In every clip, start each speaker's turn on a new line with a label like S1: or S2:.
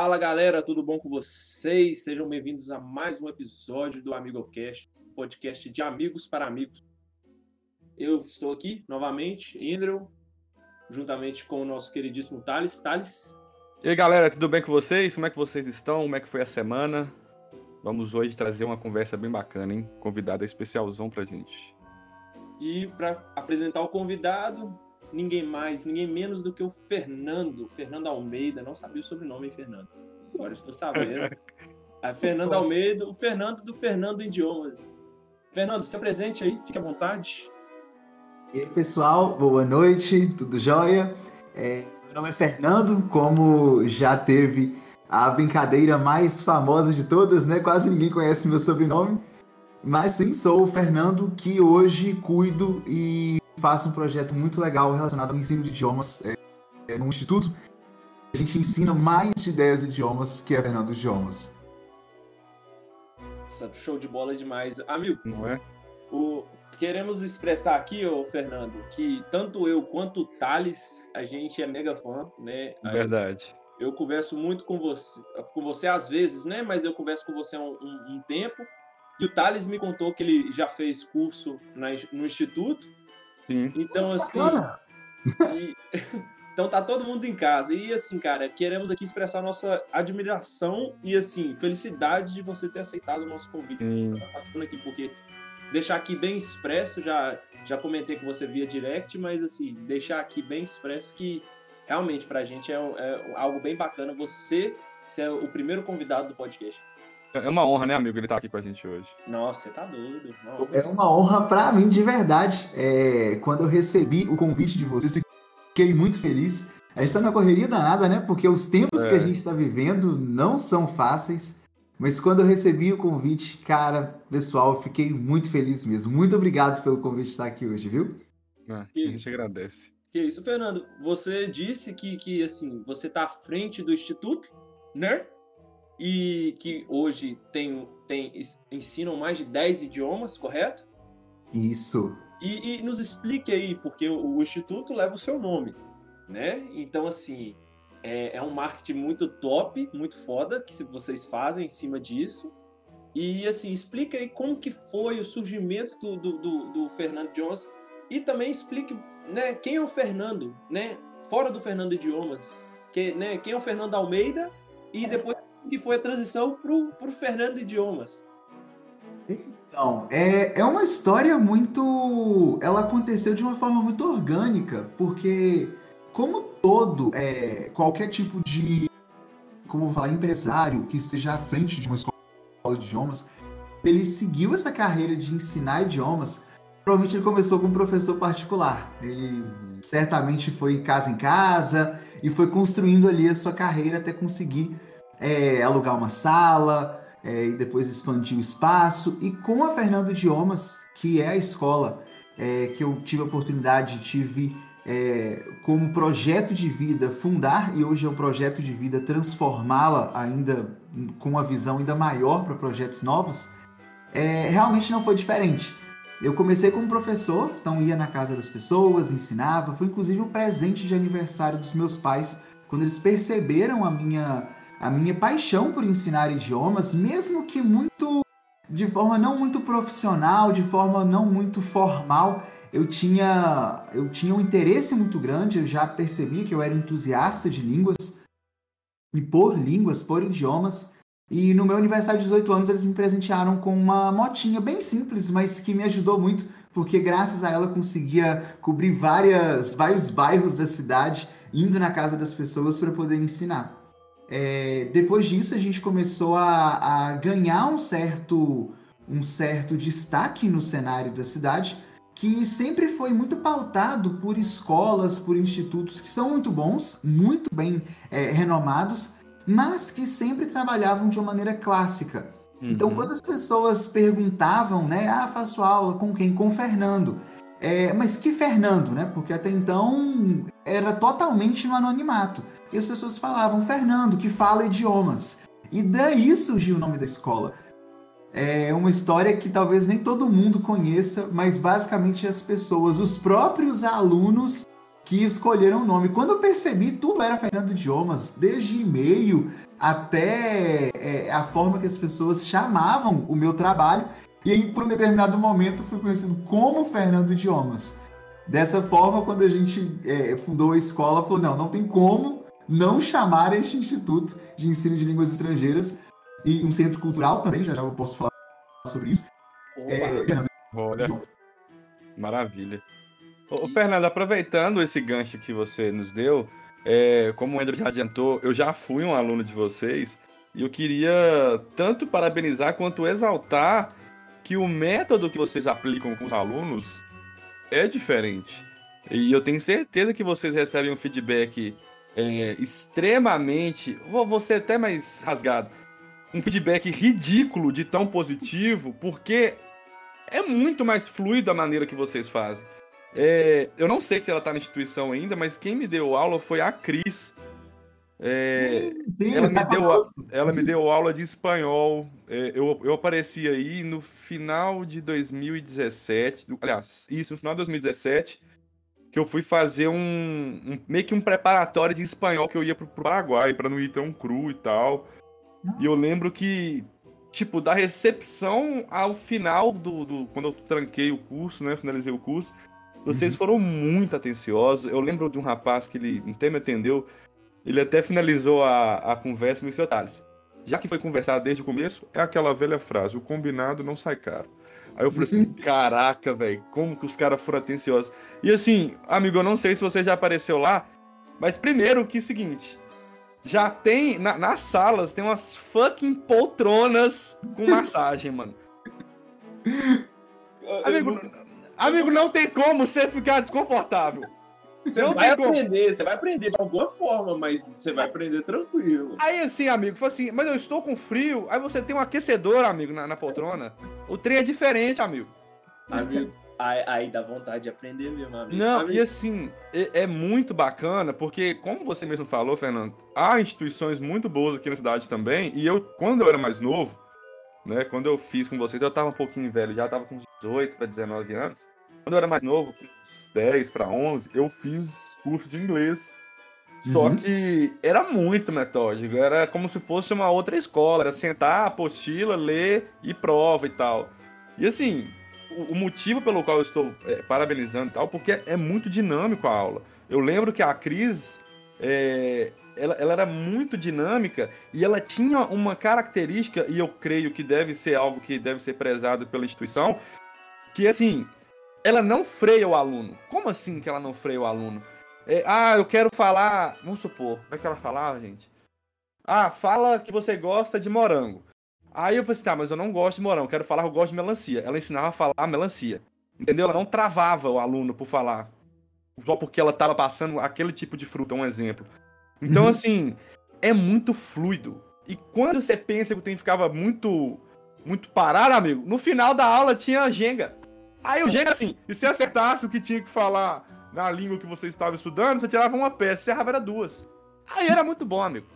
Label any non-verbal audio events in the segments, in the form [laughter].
S1: Fala galera, tudo bom com vocês? Sejam bem-vindos a mais um episódio do AmigoCast, podcast de amigos para amigos. Eu estou aqui novamente, Indrel, juntamente com o nosso queridíssimo Thales. Thales.
S2: E aí galera, tudo bem com vocês? Como é que vocês estão? Como é que foi a semana? Vamos hoje trazer uma conversa bem bacana, hein? Convidado especialzão pra gente.
S1: E para apresentar o convidado, ninguém mais, ninguém menos do que o Fernando, Fernando Almeida, não sabia o sobrenome, hein, Fernando? Agora estou sabendo. A [laughs] Fernando Almeida, o Fernando do Fernando Idiomas. Fernando, se apresente aí, fique à vontade.
S3: E aí, pessoal, boa noite, tudo jóia? É, meu nome é Fernando, como já teve a brincadeira mais famosa de todas, né? Quase ninguém conhece meu sobrenome. Mas sim, sou o Fernando, que hoje cuido e faço um projeto muito legal relacionado ao ensino de idiomas é, é, no Instituto. A gente ensina mais de 10 idiomas que é Fernando Idiomas.
S1: Show de bola demais. Amigo,
S2: Não é?
S1: o... queremos expressar aqui, ô Fernando, que tanto eu quanto o Thales, a gente é mega fã, né?
S2: Verdade.
S1: Eu converso muito com você, com você às vezes, né? Mas eu converso com você há um, um- um tempo. E o Thales me contou que ele já fez curso na- no Instituto.
S2: Sim.
S1: Então, assim. E- [laughs] então tá todo mundo em casa. E assim, cara, queremos aqui expressar nossa admiração e assim, felicidade de você ter aceitado o nosso convite
S2: Sim.
S1: tá participando aqui, porque deixar aqui bem expresso, já, já comentei com você via direct, mas assim, deixar aqui bem expresso que realmente pra gente é, é algo bem bacana você ser o primeiro convidado do podcast.
S2: É uma honra, né, amigo, ele tá aqui com a gente hoje.
S1: Nossa, você tá doido. Não,
S3: É uma honra para mim, de verdade. É, quando eu recebi o convite de vocês, fiquei muito feliz. A gente tá na correria danada, né? Porque os tempos
S2: É.
S3: que a gente tá vivendo não são fáceis. Mas quando eu recebi o convite, cara, pessoal, eu fiquei muito feliz mesmo. Muito obrigado pelo convite de estar aqui hoje, viu?
S2: É,
S1: Que-
S2: a gente agradece.
S1: Que isso, Fernando. Você disse que, que assim, você tá à frente do Instituto, né? E que hoje tem, tem ensinam mais de 10 idiomas, correto?
S3: Isso.
S1: E, e nos explique aí, porque o, o Instituto leva o seu nome, né? Então, assim, é, é um marketing muito top, muito foda, que se vocês fazem em cima disso. E, assim, explica aí como que foi o surgimento do, do, do, do Fernando Jones e também explique, né, quem é o Fernando, né? Fora do Fernando Idiomas, que, né, quem é o Fernando Almeida e depois que foi a transição pro, pro Fernando Idiomas.
S3: Então, é, é uma história muito. Ela aconteceu de uma forma muito orgânica, porque, como todo, é, qualquer tipo de. Como vou falar, empresário que esteja à frente de uma escola de idiomas, ele seguiu essa carreira de ensinar idiomas. Provavelmente ele começou com um professor particular. Ele certamente foi casa em casa e foi construindo ali a sua carreira até conseguir é, alugar uma sala, é, e depois expandir o espaço. E com a Fernando Idiomas, que é a escola é, que eu tive a oportunidade, tive é, como projeto de vida fundar, e hoje é um projeto de vida transformá-la ainda com uma visão ainda maior para projetos novos, é, realmente não foi diferente. Eu comecei como professor, então ia na casa das pessoas, ensinava, foi inclusive um presente de aniversário dos meus pais, quando eles perceberam a minha a minha paixão por ensinar idiomas, mesmo que muito de forma não muito profissional, de forma não muito formal, eu tinha eu tinha um interesse muito grande, eu já percebia que eu era entusiasta de línguas e por línguas, por idiomas. E no meu aniversário de 18 anos eles me presentearam com uma motinha bem simples, mas que me ajudou muito, porque graças a ela conseguia cobrir várias, vários bairros da cidade, indo na casa das pessoas para poder ensinar. É, depois disso, a gente começou a, a ganhar um certo, um certo destaque no cenário da cidade, que sempre foi muito pautado por escolas, por institutos que são muito bons, muito bem é, renomados, mas que sempre trabalhavam de uma maneira clássica. Então,
S2: Uhum.
S3: quando as pessoas perguntavam, né, ah, faço aula com quem? Com o Fernando. É, mas que Fernando, né? Porque até então era totalmente no anonimato. E as pessoas falavam Fernando, que fala idiomas. E daí surgiu o nome da escola. É uma história que talvez nem todo mundo conheça, mas basicamente as pessoas, os próprios alunos que escolheram o nome. Quando eu percebi, tudo era Fernando Idiomas, desde e-mail até é, a forma que as pessoas chamavam o meu trabalho. E aí, por um determinado momento, fui conhecido como Fernando Idiomas. Dessa forma, quando a gente é, fundou a escola, falou: não, não tem como não chamar este Instituto de Ensino de Línguas Estrangeiras e um centro cultural também, já já eu posso falar sobre isso.
S2: É, Olha, maravilha. Ô, Fernando, aproveitando esse gancho que você nos deu, é, como o Andrew já adiantou, eu já fui um aluno de vocês e eu queria tanto parabenizar quanto exaltar que o método que vocês aplicam com os alunos é diferente. E eu tenho certeza que vocês recebem um feedback é, extremamente. Vou, ser até mais rasgado. Um feedback ridículo de tão positivo, porque é muito mais fluido a maneira que vocês fazem. É, eu não sei se ela tá na instituição ainda, mas quem me deu aula foi a Cris. É, sim, sim, ela, me deu, ela me deu aula de espanhol. É, eu, eu apareci aí no final de 2017. Aliás, isso, no final de 2017. Que eu fui fazer um, um meio que um preparatório de espanhol que eu ia pro, pro Paraguai, para não ir tão cru e tal. E eu lembro que, tipo, da recepção ao final do, do. Quando eu tranquei o curso, né? Finalizei o curso vocês uhum. foram muito atenciosos. Eu lembro de um rapaz que ele até me atendeu. Ele até finalizou a, a conversa me disse, Thales, já que foi conversado desde o começo, é aquela velha frase, o combinado não sai caro. Aí eu falei assim, [laughs] caraca, velho, como que os caras foram atenciosos. E assim, amigo, eu não sei se você já apareceu lá, mas primeiro que é o seguinte, já tem, na, nas salas, tem umas fucking poltronas com [laughs] massagem, mano. Amigo, Amigo, não tem como você ficar desconfortável.
S1: Você não vai aprender, você vai aprender de alguma forma, mas você vai aprender tranquilo.
S2: Aí assim, amigo, foi assim, mas eu estou com frio, aí você tem um aquecedor, amigo, na, na poltrona. O trem é diferente, amigo.
S1: Amigo, aí, aí, dá vontade de aprender mesmo, amigo.
S2: Não,
S1: amigo.
S2: e assim, é, é, muito bacana, porque, como você mesmo falou, Fernando, há instituições muito boas aqui na cidade também, e eu, quando eu era mais novo, né? Quando eu fiz com vocês, eu tava um pouquinho velho, já tava com 18 para 19 anos. Quando eu era mais novo, com 10 para 11, eu fiz curso de inglês. Só uhum. que era muito metódico, era como se fosse uma outra escola, era sentar, apostila, ler e prova e tal. E assim, o, o motivo pelo qual eu estou é, parabenizando e tal, porque é muito dinâmico a aula. Eu lembro que a Cris, é, ela, ela, era muito dinâmica e ela tinha uma característica, e eu creio que deve ser algo que deve ser prezado pela instituição, que assim, ela não freia o aluno. Como assim que ela não freia o aluno? É, ah, eu quero falar. Vamos supor, como é que ela falava, gente? Ah, fala que você gosta de morango. Aí eu falei assim, tá, mas eu não gosto de morango, quero falar que eu gosto de melancia. Ela ensinava a falar melancia. Entendeu? Ela não travava o aluno por falar. Só porque ela estava passando aquele tipo de fruta, um exemplo. Então, uhum. assim, é muito fluido. E quando você pensa que o tempo ficava muito muito parado, amigo, no final da aula tinha Jenga. Aí o Jenga, assim, se você acertasse o que tinha que falar na língua que você estava estudando, você tirava uma peça, você errava era duas. Aí era muito bom, amigo.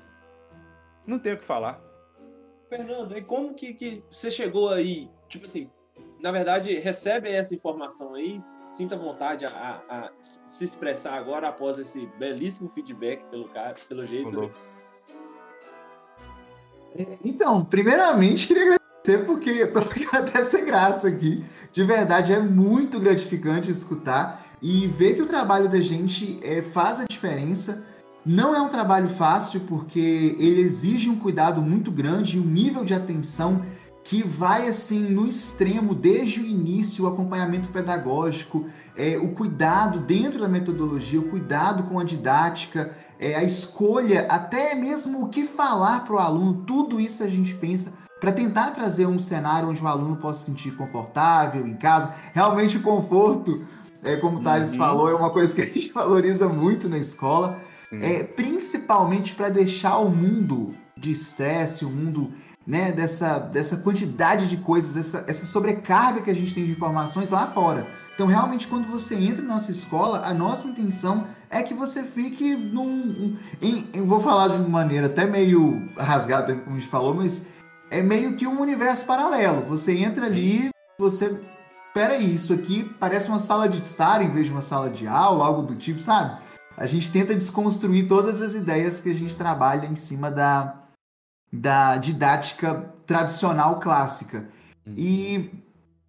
S2: Não tenho o que falar.
S1: Fernando, e como que, que você chegou aí? Tipo assim, na verdade, recebe essa informação aí, sinta vontade a, a, a, se expressar agora após esse belíssimo feedback pelo, cara, pelo jeito. Né?
S3: Então, primeiramente, queria agradecer porque eu tô [laughs] ficando até sem graça aqui. De verdade, é muito gratificante escutar e ver que o trabalho da gente é, faz a diferença. Não é um trabalho fácil porque ele exige um cuidado muito grande e um nível de atenção que vai assim no extremo desde o início, o acompanhamento pedagógico, é, o cuidado dentro da metodologia, o cuidado com a didática, é, a escolha, até mesmo o que falar para o aluno, tudo isso a gente pensa para tentar trazer um cenário onde o aluno possa se sentir confortável em casa. Realmente o conforto, é, como o Thales uhum. falou, é uma coisa que a gente [laughs] valoriza muito na escola, é, principalmente para deixar o mundo de estresse, o mundo né, dessa, dessa quantidade de coisas, essa, essa sobrecarga que a gente tem de informações lá fora. Então, realmente, quando você entra na nossa escola, a nossa intenção é que você fique num. Em, eu vou falar de uma maneira até meio rasgada, como a gente falou, mas é meio que um universo paralelo. Você entra ali, você peraí, isso aqui parece uma sala de estar em vez de uma sala de aula, algo do tipo, sabe? A gente tenta desconstruir todas as ideias que a gente trabalha em cima da, da didática tradicional clássica. Uhum. E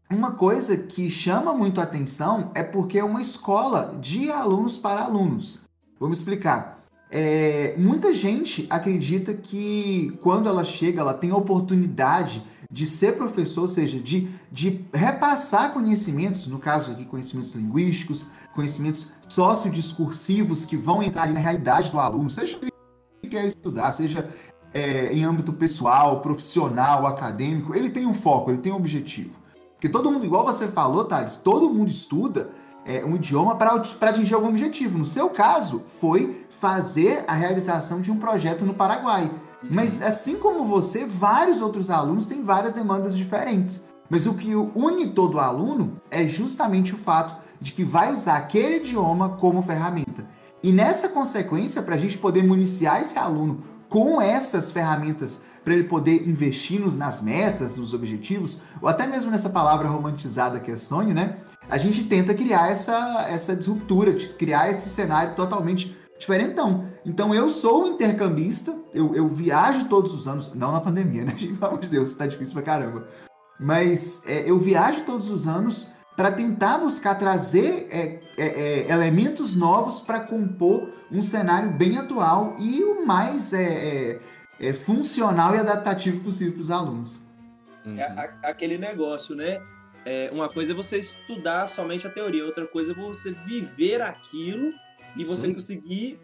S3: uma coisa que chama muito a atenção é porque é uma escola de alunos para alunos. Vamos explicar. É, muita gente acredita que quando ela chega, ela tem a oportunidade de ser professor, ou seja, de, de repassar conhecimentos, no caso aqui, conhecimentos linguísticos, conhecimentos sociodiscursivos que vão entrar na realidade do aluno, seja que quer estudar, seja é, em âmbito pessoal, profissional, acadêmico, ele tem um foco, ele tem um objetivo. Porque todo mundo, igual você falou, Thales, todo mundo estuda é, um idioma para atingir algum objetivo. No seu caso, foi fazer a realização de um projeto no Paraguai. Uhum. Mas assim como você, vários outros alunos têm várias demandas diferentes. Mas o que une todo aluno é justamente o fato de que vai usar aquele idioma como ferramenta. E nessa consequência, para a gente poder municiar esse aluno com essas ferramentas para ele poder investir nos, nas metas, nos objetivos, ou até mesmo nessa palavra romantizada que é sonho, né? A gente tenta criar essa, essa disruptura, criar esse cenário totalmente diferentão. Então eu sou intercambista, eu, eu viajo todos os anos, não na pandemia, né? [laughs] Pelo amor de Deus, tá difícil pra caramba. Mas é, eu viajo todos os anos para tentar buscar trazer é, é, é elementos novos para compor um cenário bem atual e o mais é, é, funcional e adaptativo possível para os alunos.
S1: Uhum. aquele negócio, né? uma coisa é você estudar somente a teoria, outra coisa é você viver aquilo e você Sim. conseguir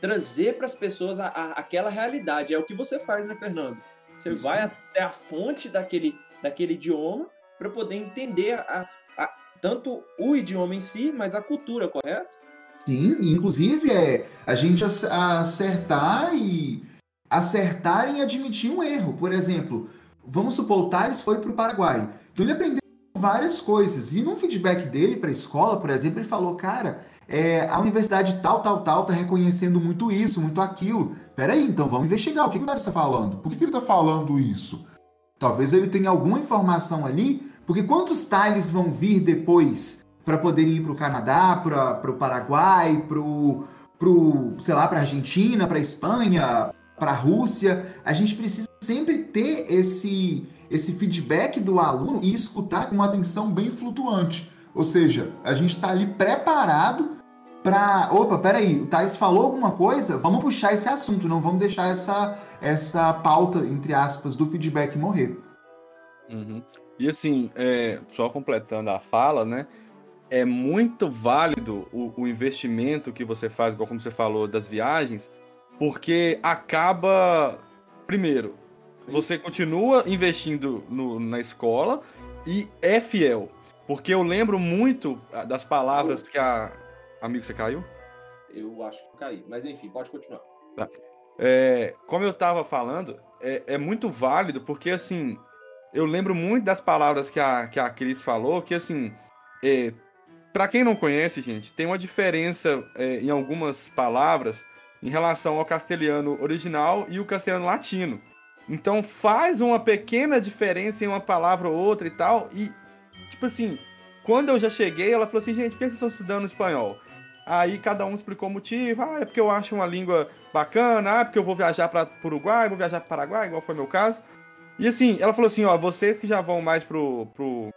S1: trazer para as pessoas a, a, aquela realidade. É o que você faz, né, Fernando? Você Isso. vai até a fonte daquele, daquele idioma para poder entender a, a, tanto o idioma em si, mas a cultura, correto?
S3: Sim, inclusive é a gente acertar e acertar em admitir um erro. Por exemplo, vamos supor, o Thales foi para o Paraguai. Então ele aprendeu várias coisas. E no feedback dele para a escola, por exemplo, ele falou, cara, é, a universidade tal, tal, tal está reconhecendo muito isso, muito aquilo. Peraí, então vamos investigar. O que, que o Thales está falando? Por que, que ele está falando isso? Talvez ele tenha alguma informação ali, porque quantos Thales vão vir depois para poderem ir para o Canadá, para o Paraguai, para o, sei lá, para a Argentina, para Espanha, para a Rússia? A gente precisa sempre ter esse, esse feedback do aluno e escutar com uma atenção bem flutuante. Ou seja, a gente está ali preparado para. Opa, peraí, o Thales falou alguma coisa? Vamos puxar esse assunto, não vamos deixar essa, essa pauta, entre aspas, do feedback morrer.
S2: Uhum. E assim, é, só completando a fala, né? É muito válido o, o, investimento que você faz, igual como você falou, das viagens, porque acaba. Primeiro, você continua investindo no, na escola e é fiel. Porque eu lembro muito ah, das palavras que a. Amigo, você caiu?
S1: Eu acho que caí. Mas enfim, pode continuar.
S2: Tá. É, como eu estava falando, é, é, muito válido, porque assim, eu lembro muito das palavras que a, que a Cris falou, que assim, é, para quem não conhece, gente, tem uma diferença é, em algumas palavras em relação ao castelhano original e o castelhano latino. Então faz uma pequena diferença em uma palavra ou outra e tal, e tipo assim, quando eu já cheguei, ela falou assim, gente, por que vocês estão estudando espanhol? Aí cada um explicou o motivo. Ah, é porque eu acho uma língua bacana. Ah, é porque eu vou viajar para o Uruguai, vou viajar para Paraguai, igual foi meu caso. E assim, ela falou assim, ó, vocês que já vão mais pro, pro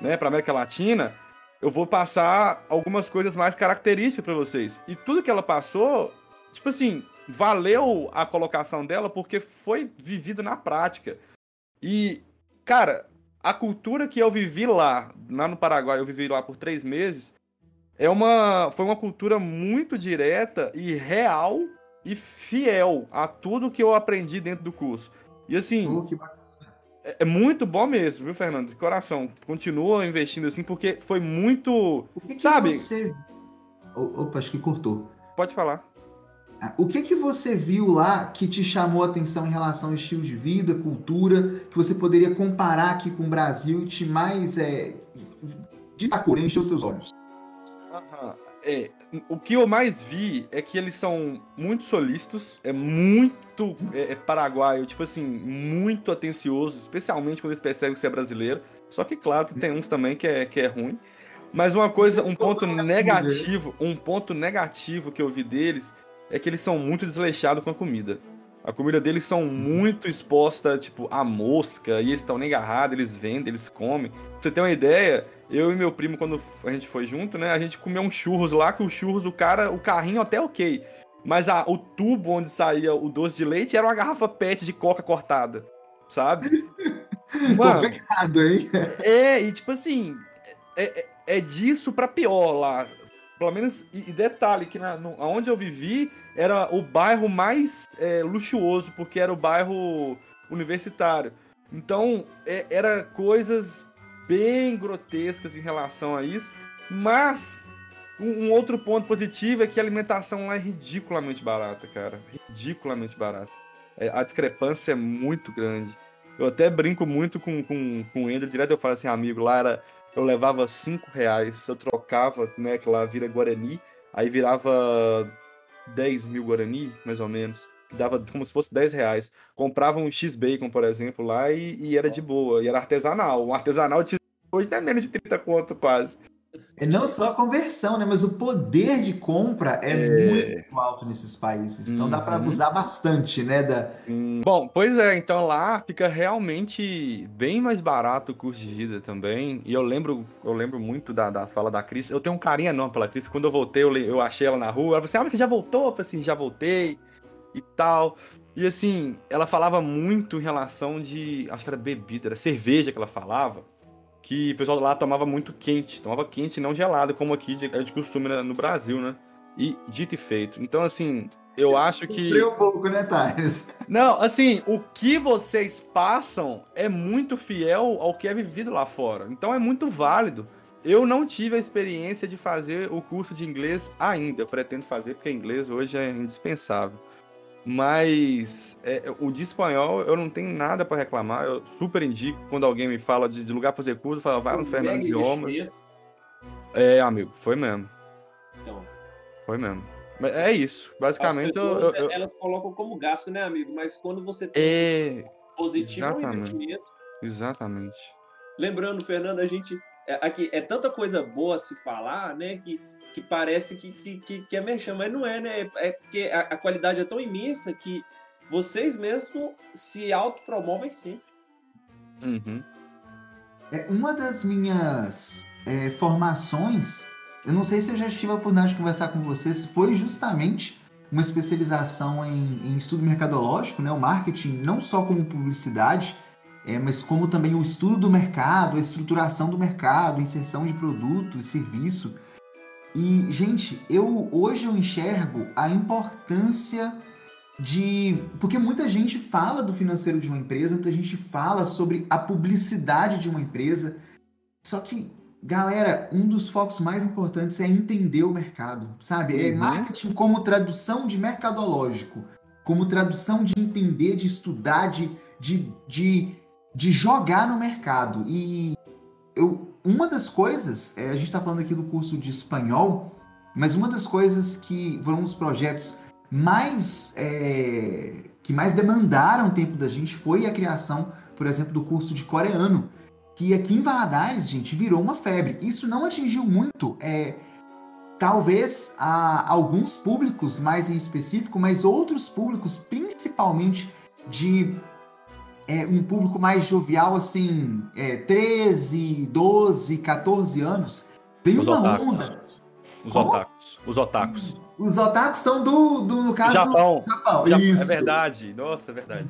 S2: né, pra América Latina, eu vou passar algumas coisas mais características para vocês. E tudo que ela passou, tipo assim, valeu a colocação dela porque foi vivido na prática. E, cara, a cultura que eu vivi lá, lá no Paraguai, eu vivi lá por três meses, é uma, foi uma cultura muito direta e real e fiel a tudo que eu aprendi dentro do curso. E assim, oh, é, é, muito bom mesmo, viu, Fernando? De coração. Continua investindo assim, porque foi muito.
S3: O que, que
S2: sabe?
S3: Você... Opa, acho que cortou.
S2: Pode falar.
S3: O que que você viu lá que te chamou a atenção em relação ao estilo de vida, cultura, que você poderia comparar aqui com o Brasil e te mais é, destacou, encheu seus olhos?
S2: É, o que eu mais vi é que eles são muito solícitos, é muito é, é paraguaio, tipo assim, muito atencioso, especialmente quando eles percebem que você é brasileiro. Só que, claro, que tem uns também que é, que é ruim. Mas uma coisa, um ponto negativo, um ponto negativo que eu vi deles é que eles são muito desleixados com a comida. A comida deles são muito exposta, tipo, a mosca, e eles estão nem agarrados, eles vendem, eles comem. Pra você ter uma ideia, eu e meu primo, quando a gente foi junto, né, a gente comeu um churros lá, que o churros, o cara, o carrinho até ok. Mas a, o tubo onde saía o doce de leite era uma garrafa pet de coca cortada, sabe? [laughs]
S3: Mano, Complicado, hein?
S2: É, e tipo assim, é, é, é disso pra pior lá. Pelo menos, e, e detalhe, que na, no, onde eu vivi era o bairro mais é, luxuoso, porque era o bairro universitário. Então, é, era coisas bem grotescas em relação a isso, mas um, um, outro ponto positivo é que a alimentação lá é ridiculamente barata, cara. Ridiculamente barata. É, a discrepância é muito grande. Eu até brinco muito com, com, com o Ender, direto eu falo assim, amigo, lá era eu levava 5 reais, eu trocava, né, que lá vira Guarani, aí virava 10 mil Guarani, mais ou menos, que dava como se fosse 10 reais. Comprava um X-Bacon, por exemplo, lá e, e, era de boa, e era artesanal. Um artesanal de hoje é menos de 30 conto quase.
S3: É não só a conversão, né? Mas o poder de compra é, é... muito alto nesses países. Então uhum. dá para abusar bastante, né? Da...
S2: Bom, pois é, então lá fica realmente bem mais barato o custo de vida também. E eu lembro, eu lembro muito da, das falas da Cris. Eu tenho um carinho enorme pela Cris. Quando eu voltei, eu, eu achei ela na rua. Ela falou assim: Ah, você já voltou? Eu falei assim, já voltei e tal. E assim, ela falava muito em relação de. Acho que era bebida, era cerveja que ela falava que o pessoal lá tomava muito quente, tomava quente não gelado, como aqui é de costume no Brasil, né? E dito e feito. Então, assim, eu acho que.
S3: um pouco, né, Thales? [laughs]
S2: Não, assim, o que vocês passam é muito fiel ao que é vivido lá fora. Então é muito válido. Eu não tive a experiência de fazer o curso de inglês ainda. Eu pretendo fazer, porque inglês hoje é indispensável. Mas é, o de espanhol eu não tenho nada para reclamar. Eu super indico quando alguém me fala de, de lugar para fazer curso, fala, vai no Fernando Idiomas. É, amigo, foi mesmo. Então. Foi mesmo. Mas é isso. Basicamente,
S1: pessoas, eu, eu, elas colocam como gasto, né, amigo? Mas quando você
S2: tem é...
S1: positivo é um investimento.
S2: Exatamente.
S1: Lembrando, Fernando, a gente é, aqui é tanta coisa boa se falar, né? Que que parece que, que, que, que é merchan, mas não é, né? É porque a, a qualidade é tão imensa que vocês mesmos se autopromovem sempre.
S2: Uhum.
S3: É, uma das minhas é, formações, eu não sei se eu já tive a oportunidade de conversar com vocês, foi justamente uma especialização em, em estudo mercadológico, né? O marketing não só como publicidade, é, mas como também o estudo do mercado, a estruturação do mercado, inserção de produto e serviço. E, gente, eu hoje eu enxergo a importância de. Porque muita gente fala do financeiro de uma empresa, muita gente fala sobre a publicidade de uma empresa. Só que, galera, um dos focos mais importantes é entender o mercado, sabe? É uhum. marketing como tradução de mercadológico, como tradução de entender, de estudar, de, de, de, de jogar no mercado. E eu uma das coisas, é, a gente está falando aqui do curso de espanhol, mas uma das coisas que foram os projetos mais é, que mais demandaram tempo da gente foi a criação, por exemplo, do curso de coreano, que aqui em Valadares, gente, virou uma febre. Isso não atingiu muito, é, talvez a alguns públicos mais em específico, mas outros públicos, principalmente de é, um público mais jovial, assim, é, 13, 12, 14 anos, vem Os uma otakus. onda.
S2: Os Como? otakus. Os otakus.
S3: Os otakus são do, do no caso,
S2: Japão.
S3: Japão.
S2: Japão. Isso. É verdade. Nossa, é verdade.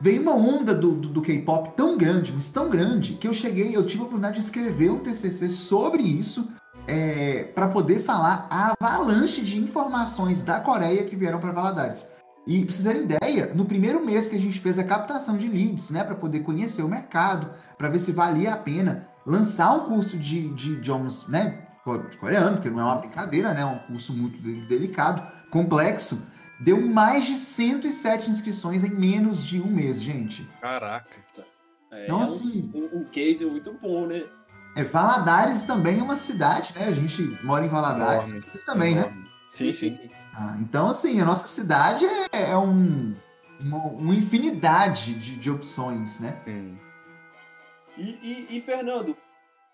S3: Veio uma onda do, do, do K-pop tão grande, mas tão grande, que eu cheguei, eu tive a oportunidade de escrever um TCC sobre isso, é, para poder falar a avalanche de informações da Coreia que vieram para Valadares. E pra vocês terem ideia, no primeiro mês que a gente fez a captação de leads, né, para poder conhecer o mercado, para ver se valia a pena lançar um curso de, de idiomas, né, de coreano, porque não é uma brincadeira, né, é um curso muito delicado, complexo, deu mais de 107 inscrições em menos de um mês, gente.
S2: Caraca.
S1: É, então, assim, um, um, case muito bom, né?
S3: É, Valadares também é uma cidade, né? A gente mora em Valadares,
S2: Enorme,
S3: vocês também, né?
S2: Sim, sim.
S3: Ah, então, assim, a nossa cidade é, é um, uma, uma infinidade de, de opções, né?
S1: E, e- e, Fernando,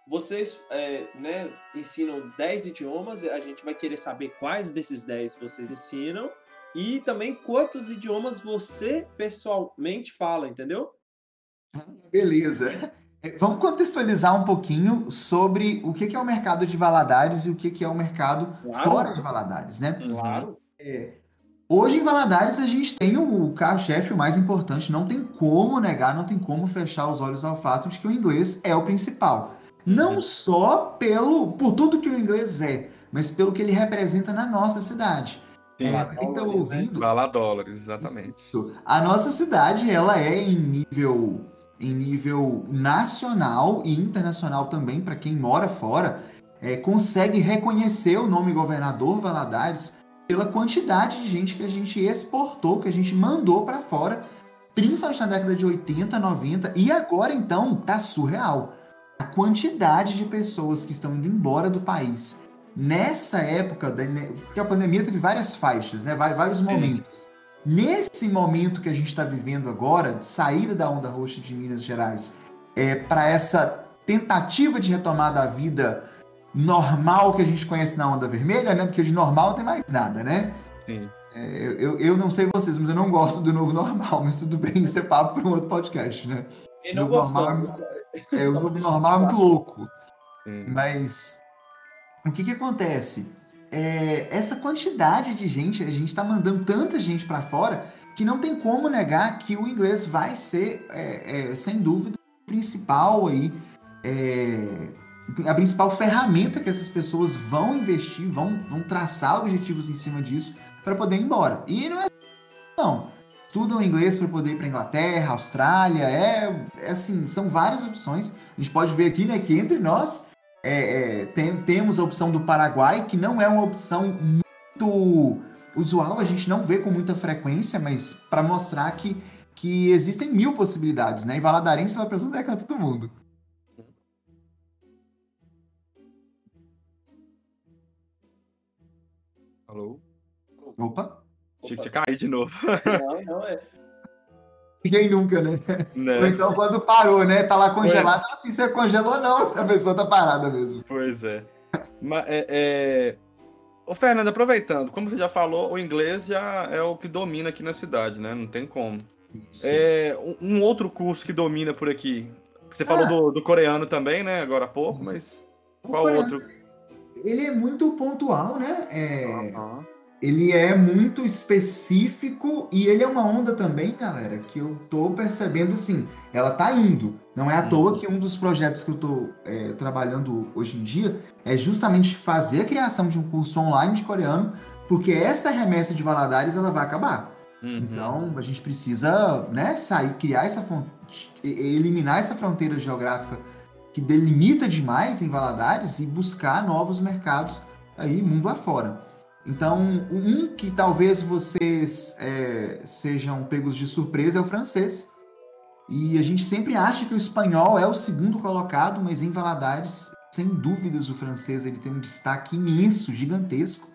S1: vocês é, né, ensinam 10 idiomas, a gente vai querer saber quais desses 10 vocês ensinam e também quantos idiomas você pessoalmente fala, entendeu?
S3: Beleza. É, Vamos contextualizar um pouquinho sobre o que é o mercado de Valadares e o que é o mercado
S1: Claro.
S3: fora de Valadares, né?
S1: Claro.
S3: Hoje em Valadares a gente tem o carro-chefe, o mais importante, não tem como negar, não tem como fechar os olhos ao fato de que o inglês é o principal. Não
S2: Uhum.
S3: só pelo por tudo que o inglês é, mas pelo que ele representa na nossa cidade. É, quem está
S1: né?
S3: ouvindo,
S2: Bala dólares, exatamente.
S3: isso. A nossa cidade, ela é em nível em nível nacional e internacional também, para quem mora fora, é, consegue reconhecer o nome governador Valadares pela quantidade de gente que a gente exportou, que a gente mandou para fora, principalmente na década de 80, 90, e agora então tá surreal. A quantidade de pessoas que estão indo embora do país. Nessa época, da- né, porque a pandemia teve várias faixas, né? Vários momentos. Nesse momento que a gente está vivendo agora, de saída da onda roxa de Minas Gerais, é, para essa tentativa de retomar da vida normal que a gente conhece na onda vermelha, né? Porque de normal não tem mais nada, né?
S2: Sim.
S3: É, eu, eu- eu não sei vocês, mas eu não gosto do novo normal, mas tudo bem, isso é papo para um outro podcast, né?
S1: E não
S3: No normal,
S1: gostamos.
S3: É, o novo normal é muito louco.
S2: sim.
S3: Mas o que que acontece? É, essa quantidade de gente, a gente está mandando tanta gente para fora que não tem como negar que o inglês vai ser, é, é, sem dúvida, principal aí, é, a principal ferramenta que essas pessoas vão investir, vão, vão traçar objetivos em cima disso para poder ir embora. E não é não. Estudam inglês para poder ir para Inglaterra, Austrália, é, é assim, são várias opções. A gente pode ver aqui, né, que entre nós é, é, tem- temos a opção do Paraguai, que não é uma opção muito usual, a gente não vê com muita frequência, mas para mostrar que, que existem mil possibilidades, né? E Valadarense vai para tudo é canto do mundo.
S2: Alô?
S3: Opa!
S2: Que tinha caído de novo.
S1: Não, não, é.
S3: Ninguém nunca, né? Ou
S2: né?
S3: então quando parou, né? Tá lá congelado, assim, você congelou não, [laughs] a pessoa tá parada mesmo.
S2: Pois é. Mas, é, é... Ô, Fernando, aproveitando, como você já falou, o inglês já é o que domina aqui na cidade, né? Não tem como. É, um, um outro curso que domina por aqui. Você falou
S3: Ah.
S2: do, do coreano também, né? Agora há pouco, mas qual
S3: coreano,
S2: outro?
S3: Ele é muito pontual, né? É,
S2: Aham.
S3: Ele é muito específico e ele é uma onda também, galera, que eu tô percebendo assim, ela tá indo. Não é à
S2: Uhum.
S3: toa que um dos projetos que eu tô é, trabalhando hoje em dia é justamente fazer a criação de um curso online de coreano, porque essa remessa de Valadares ela vai acabar.
S2: Uhum.
S3: Então a gente precisa, né, sair, criar essa eliminar essa fronteira geográfica que delimita demais em Valadares e buscar novos mercados aí mundo afora. Então, um que talvez vocês é, sejam pegos de surpresa é o francês. E a gente sempre acha que o espanhol é o segundo colocado, mas em Valadares, sem dúvidas, o francês ele tem um destaque imenso, gigantesco.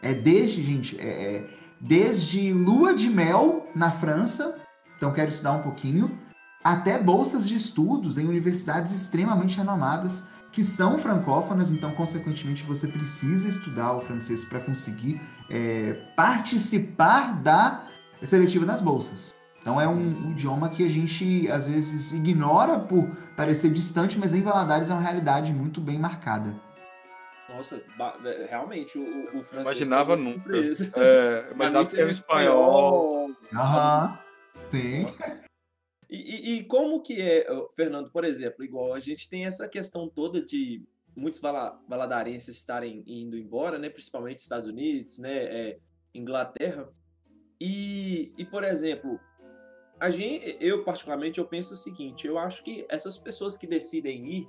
S3: É desde, gente, é, é desde lua de mel na França, então quero estudar um pouquinho, até bolsas de estudos em universidades extremamente renomadas que são francófonas, então, consequentemente, você precisa estudar o francês para conseguir é, participar da seletiva das bolsas. Então, é um, um idioma que a gente, às vezes, ignora por parecer distante, mas em Valadares é uma realidade muito bem marcada.
S1: Nossa, é, realmente, o, o francês.
S2: Imaginava nunca. É, imaginava que era espanhol.
S3: Aham. Sim.
S1: E, e- e como que é, Fernando, por exemplo, igual a gente tem essa questão toda de muitos vala- valadarenses estarem indo embora, né, principalmente Estados Unidos, né, é, Inglaterra. E, e, por exemplo, a gente, eu particularmente, eu penso o seguinte, eu acho que essas pessoas que decidem ir,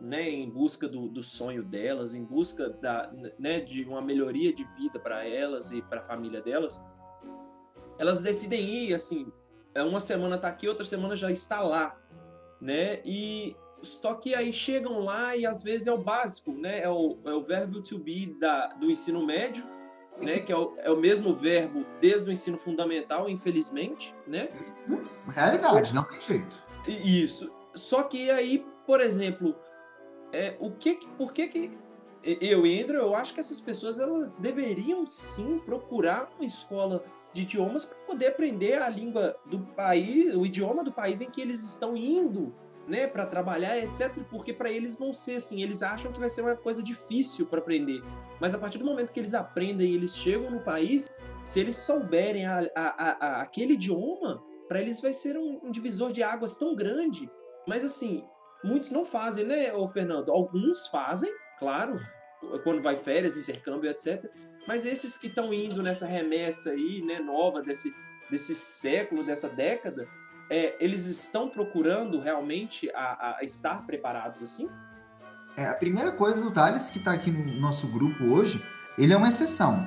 S1: né, em busca do, do sonho delas, em busca da, né, de uma melhoria de vida para elas e para a família delas, elas decidem ir, assim, uma semana tá aqui, outra semana já está lá, né? E só que aí chegam lá e às vezes é o básico, né? É o, é o verbo to be da, do ensino médio, né? Que é o, é o mesmo verbo desde o ensino fundamental, infelizmente, né?
S3: Realidade, não tem jeito.
S1: Isso. Só que aí, por exemplo, é, o que, por que que eu e Andrew, eu acho que essas pessoas elas deveriam sim procurar uma escola de idiomas para poder aprender a língua do país, o idioma do país em que eles estão indo, né, para trabalhar, etc. Porque para eles vão ser assim, eles acham que vai ser uma coisa difícil para aprender. Mas a partir do momento que eles aprendem e eles chegam no país, se eles souberem a, a, a, aquele idioma, para eles vai ser um, um, divisor de águas tão grande. Mas assim, muitos não fazem, né, ô Fernando? Alguns fazem, claro, quando vai férias, intercâmbio, etc. Mas esses que estão indo nessa remessa aí, né, nova desse, desse século, dessa década, é, eles estão procurando realmente a, a estar preparados assim?
S3: É, a primeira coisa, o Thales, que está aqui no nosso grupo hoje, ele é uma exceção.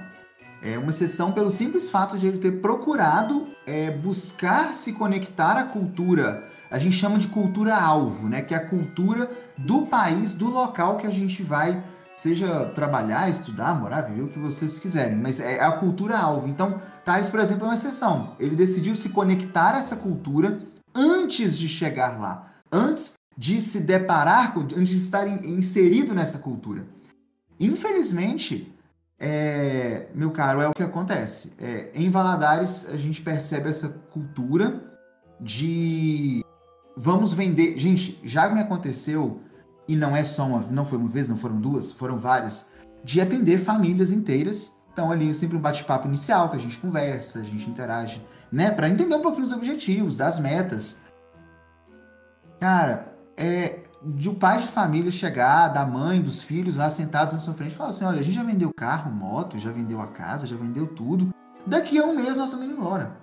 S3: É uma exceção pelo simples fato de ele ter procurado é, buscar se conectar à cultura. A gente chama de cultura alvo, né? Que é a cultura do país, do local que a gente vai seja trabalhar, estudar, morar, viver o que vocês quiserem, mas é a cultura alvo. Então, Thales, por exemplo, é uma exceção. Ele decidiu se conectar a essa cultura antes de chegar lá, antes de se deparar com, antes de estar inserido nessa cultura. Infelizmente, é, meu caro, é o que acontece. É, em Valadares, a gente percebe essa cultura de vamos vender. Gente, já me aconteceu e não é só uma, não foi uma vez, não foram duas, foram várias, de atender famílias inteiras. Então ali sempre um bate-papo inicial que a gente conversa, a gente interage, né, para entender um pouquinho os objetivos, das metas. Cara, é de o um pai de família chegar, da mãe, dos filhos lá sentados na sua frente, e falar assim: olha, a gente já vendeu carro, moto, já vendeu a casa, já vendeu tudo. Daqui a um mês nós estamos indo embora.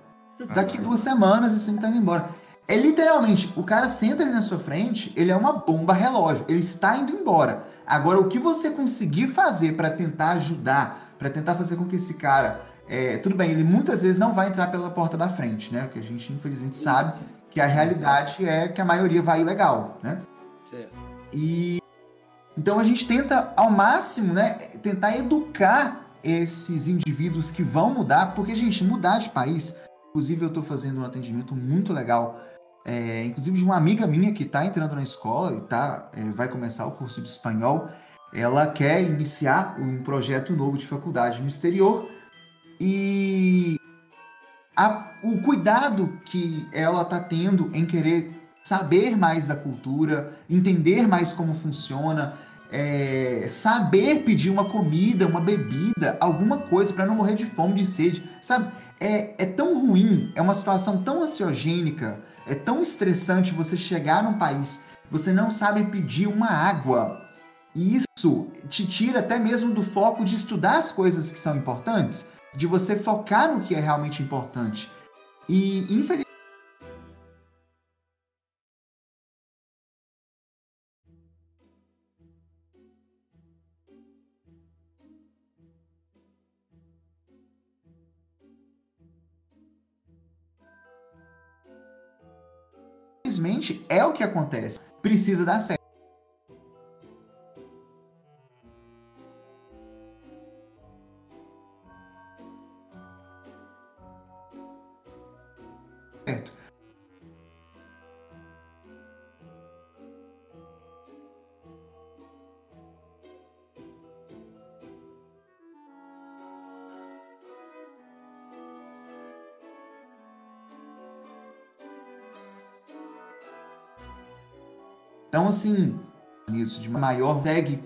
S3: Daqui duas semanas nós estamos indo embora. É literalmente, o cara senta ali na sua frente, ele é uma bomba relógio, ele está indo embora. Agora, o que você conseguir fazer para tentar ajudar, para tentar fazer com que esse cara. É, tudo bem, ele muitas vezes não vai entrar pela porta da frente, né? Porque a gente infelizmente sabe que a realidade é que a maioria vai ilegal, né? Certo. E então a gente tenta ao máximo, né, tentar educar esses indivíduos que vão mudar, porque gente, mudar de país, inclusive eu estou fazendo um atendimento muito legal é, inclusive de uma amiga minha que está entrando na escola e tá, é, vai começar o curso de espanhol. Ela quer iniciar um projeto novo de faculdade no exterior e a, o cuidado que ela está tendo em querer saber mais da cultura, entender mais como funciona, é, saber pedir uma comida, uma bebida, alguma coisa para não morrer de fome, de sede, sabe? É, é tão ruim, é uma situação tão ansiogênica, é tão estressante você chegar num país, você não sabe pedir uma água. E isso te tira até mesmo do foco de estudar as coisas que são importantes, de você focar no que é realmente importante. E, infelizmente, É o que acontece. Precisa dar certo. Assim, isso de maior consegue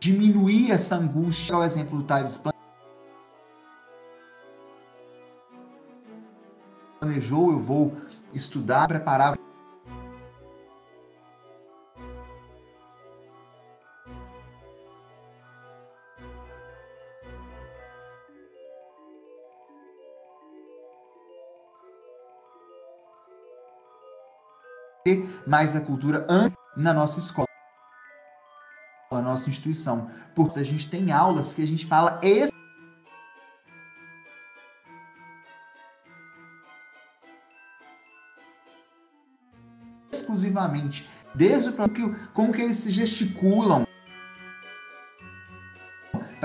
S3: diminuir essa angústia. É o exemplo do Tales planejou, eu vou estudar, preparar mais a cultura na nossa escola, na nossa instituição. Porque a gente tem aulas que a gente fala efusivamente. Desde o próprio, como que eles se gesticulam,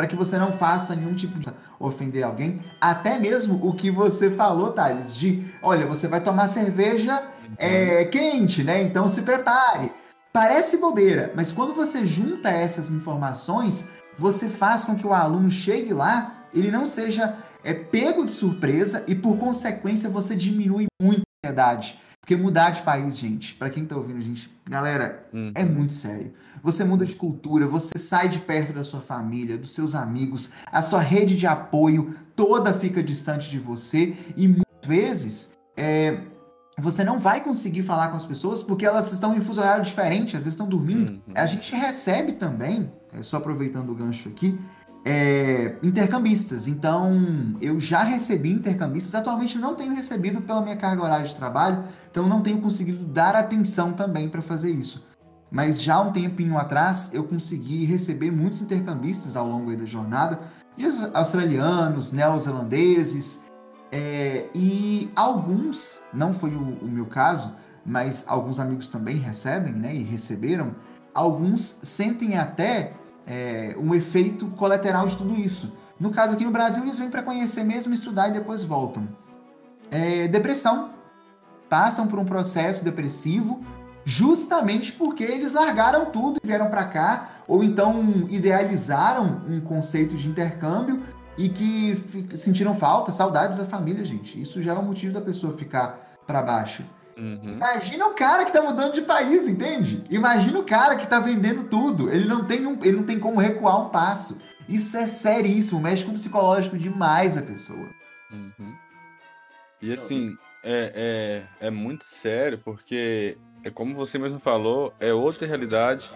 S3: para que você não faça nenhum tipo de ofender alguém. Até mesmo o que você falou, Thales, de olha, você vai tomar cerveja é, quente, né? Então se prepare. Parece bobeira, mas quando você junta essas informações, você faz com que o aluno chegue lá, ele não seja é, pego de surpresa e, por consequência, você diminui muito a ansiedade. Porque mudar de país, gente, para quem tá ouvindo, gente, galera, hum. é muito sério. Você muda de cultura, você sai de perto da sua família, dos seus amigos, a sua rede de apoio toda fica distante de você e muitas vezes é, você não vai conseguir falar com as pessoas porque elas estão em fuso horário diferente, às vezes estão dormindo. Uhum. A gente recebe também, é, só aproveitando o gancho aqui, é, intercambistas. Então, eu já recebi intercambistas, atualmente não tenho recebido pela minha carga horária de trabalho, então não tenho conseguido dar atenção também para fazer isso. Mas já um tempinho atrás eu consegui receber muitos intercambistas ao longo da jornada, de australianos, neozelandeses, é, e alguns, não foi o, o meu caso, mas alguns amigos também recebem, né, e receberam, alguns sentem até é, um efeito colateral de tudo isso. No caso aqui no Brasil, eles vêm para conhecer mesmo, estudar e depois voltam. É, depressão. Passam por um processo depressivo justamente porque eles largaram tudo e vieram para cá, ou então idealizaram um conceito de intercâmbio e que sentiram falta, saudades da família, gente. Isso já é um motivo da pessoa ficar para baixo. Uhum. Imagina o cara que tá mudando de país, entende? Imagina o cara que tá vendendo tudo. Ele não tem, um, ele não tem como recuar um passo. Isso é seríssimo, mexe com o psicológico demais a pessoa.
S2: Uhum. E assim, é, é, é muito sério, porque é como você mesmo falou, é outra realidade.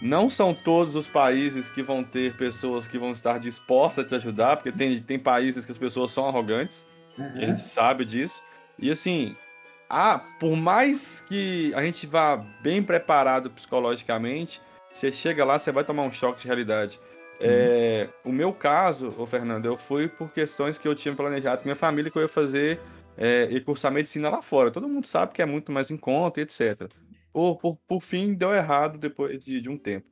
S2: Não são todos os países que vão ter pessoas que vão estar dispostas a te ajudar, porque tem, tem países que as pessoas são arrogantes, uhum. a gente sabe disso. E assim, ah, por mais que a gente vá bem preparado psicologicamente, você chega lá, você vai tomar um choque de realidade. Uhum. É, o meu caso, o Fernando, eu fui por questões que eu tinha planejado com minha família que eu ia fazer é, e cursar medicina lá fora. Todo mundo sabe que é muito mais em conta e etc. Por, por, por fim, deu errado depois de, de um tempo.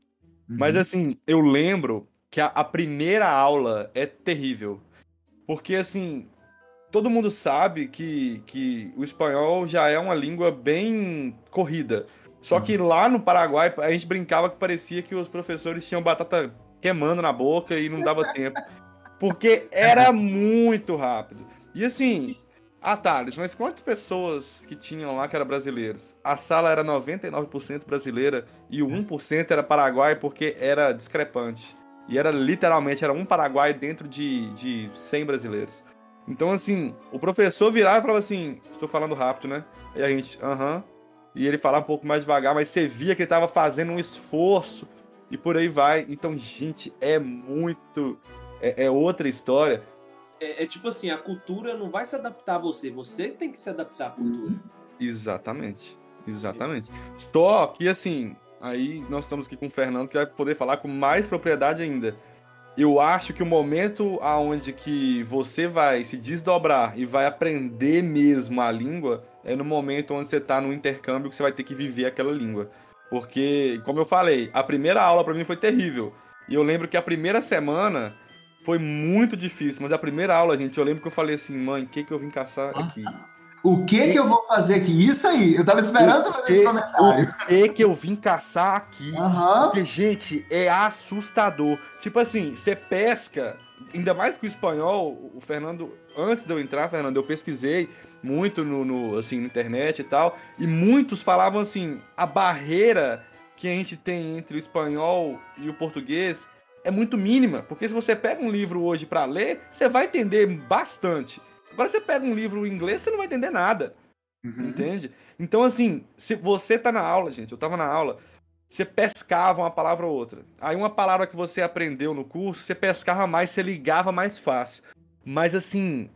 S2: Uhum. Mas assim, eu lembro que a, a primeira aula é terrível. Porque assim, todo mundo sabe que, que o espanhol já é uma língua bem corrida. Só que uhum. lá no Paraguai, a gente brincava que parecia que os professores tinham batata queimando na boca e não dava tempo. [laughs] Porque era muito rápido. E assim, ah, Thales, mas quantas pessoas que tinham lá que eram brasileiros? A sala era 99% brasileira e o 1% era paraguai porque era discrepante. E era literalmente, era um paraguai dentro de, de 100 brasileiros. Então, assim, o professor virava e falava assim: estou falando rápido, né? E a gente, aham. Uh -huh. E ele falava um pouco mais devagar, mas você via que ele estava fazendo um esforço e por aí vai. Então, gente, é muito. É, é outra história.
S1: É, é, tipo assim: a cultura não vai se adaptar a você, você tem que se adaptar à cultura.
S2: Exatamente. Exatamente. Só que, assim, aí nós estamos aqui com o Fernando que vai poder falar com mais propriedade ainda eu acho que o momento aonde que você vai se desdobrar e vai aprender mesmo a língua é no momento onde você está no intercâmbio que você vai ter que viver aquela língua. Porque, como eu falei, a primeira aula para mim foi terrível. E eu lembro que a primeira semana foi muito difícil, mas a primeira aula, gente, eu lembro que eu falei assim, mãe, o que que eu vim caçar aqui?
S3: O que que eu vou fazer aqui? Isso aí, eu tava esperando você fazer esse comentário.
S2: O que que eu vim caçar aqui? Uhum. Porque, gente, é assustador. Tipo assim, você pesca, ainda mais que o espanhol, o Fernando, antes de eu entrar, Fernando, eu pesquisei muito no, no assim, na internet e tal, e muitos falavam assim, a barreira que a gente tem entre o espanhol e o português é muito mínima, porque se você pega um livro hoje para ler, você vai entender bastante. Agora você pega um livro em inglês, você não vai entender nada. Uhum. Entende? Então, assim, se você tá na aula, gente, eu tava na aula, você pescava uma palavra ou outra. Aí uma palavra que você aprendeu no curso, você pescava mais, você ligava mais fácil. Mas assim,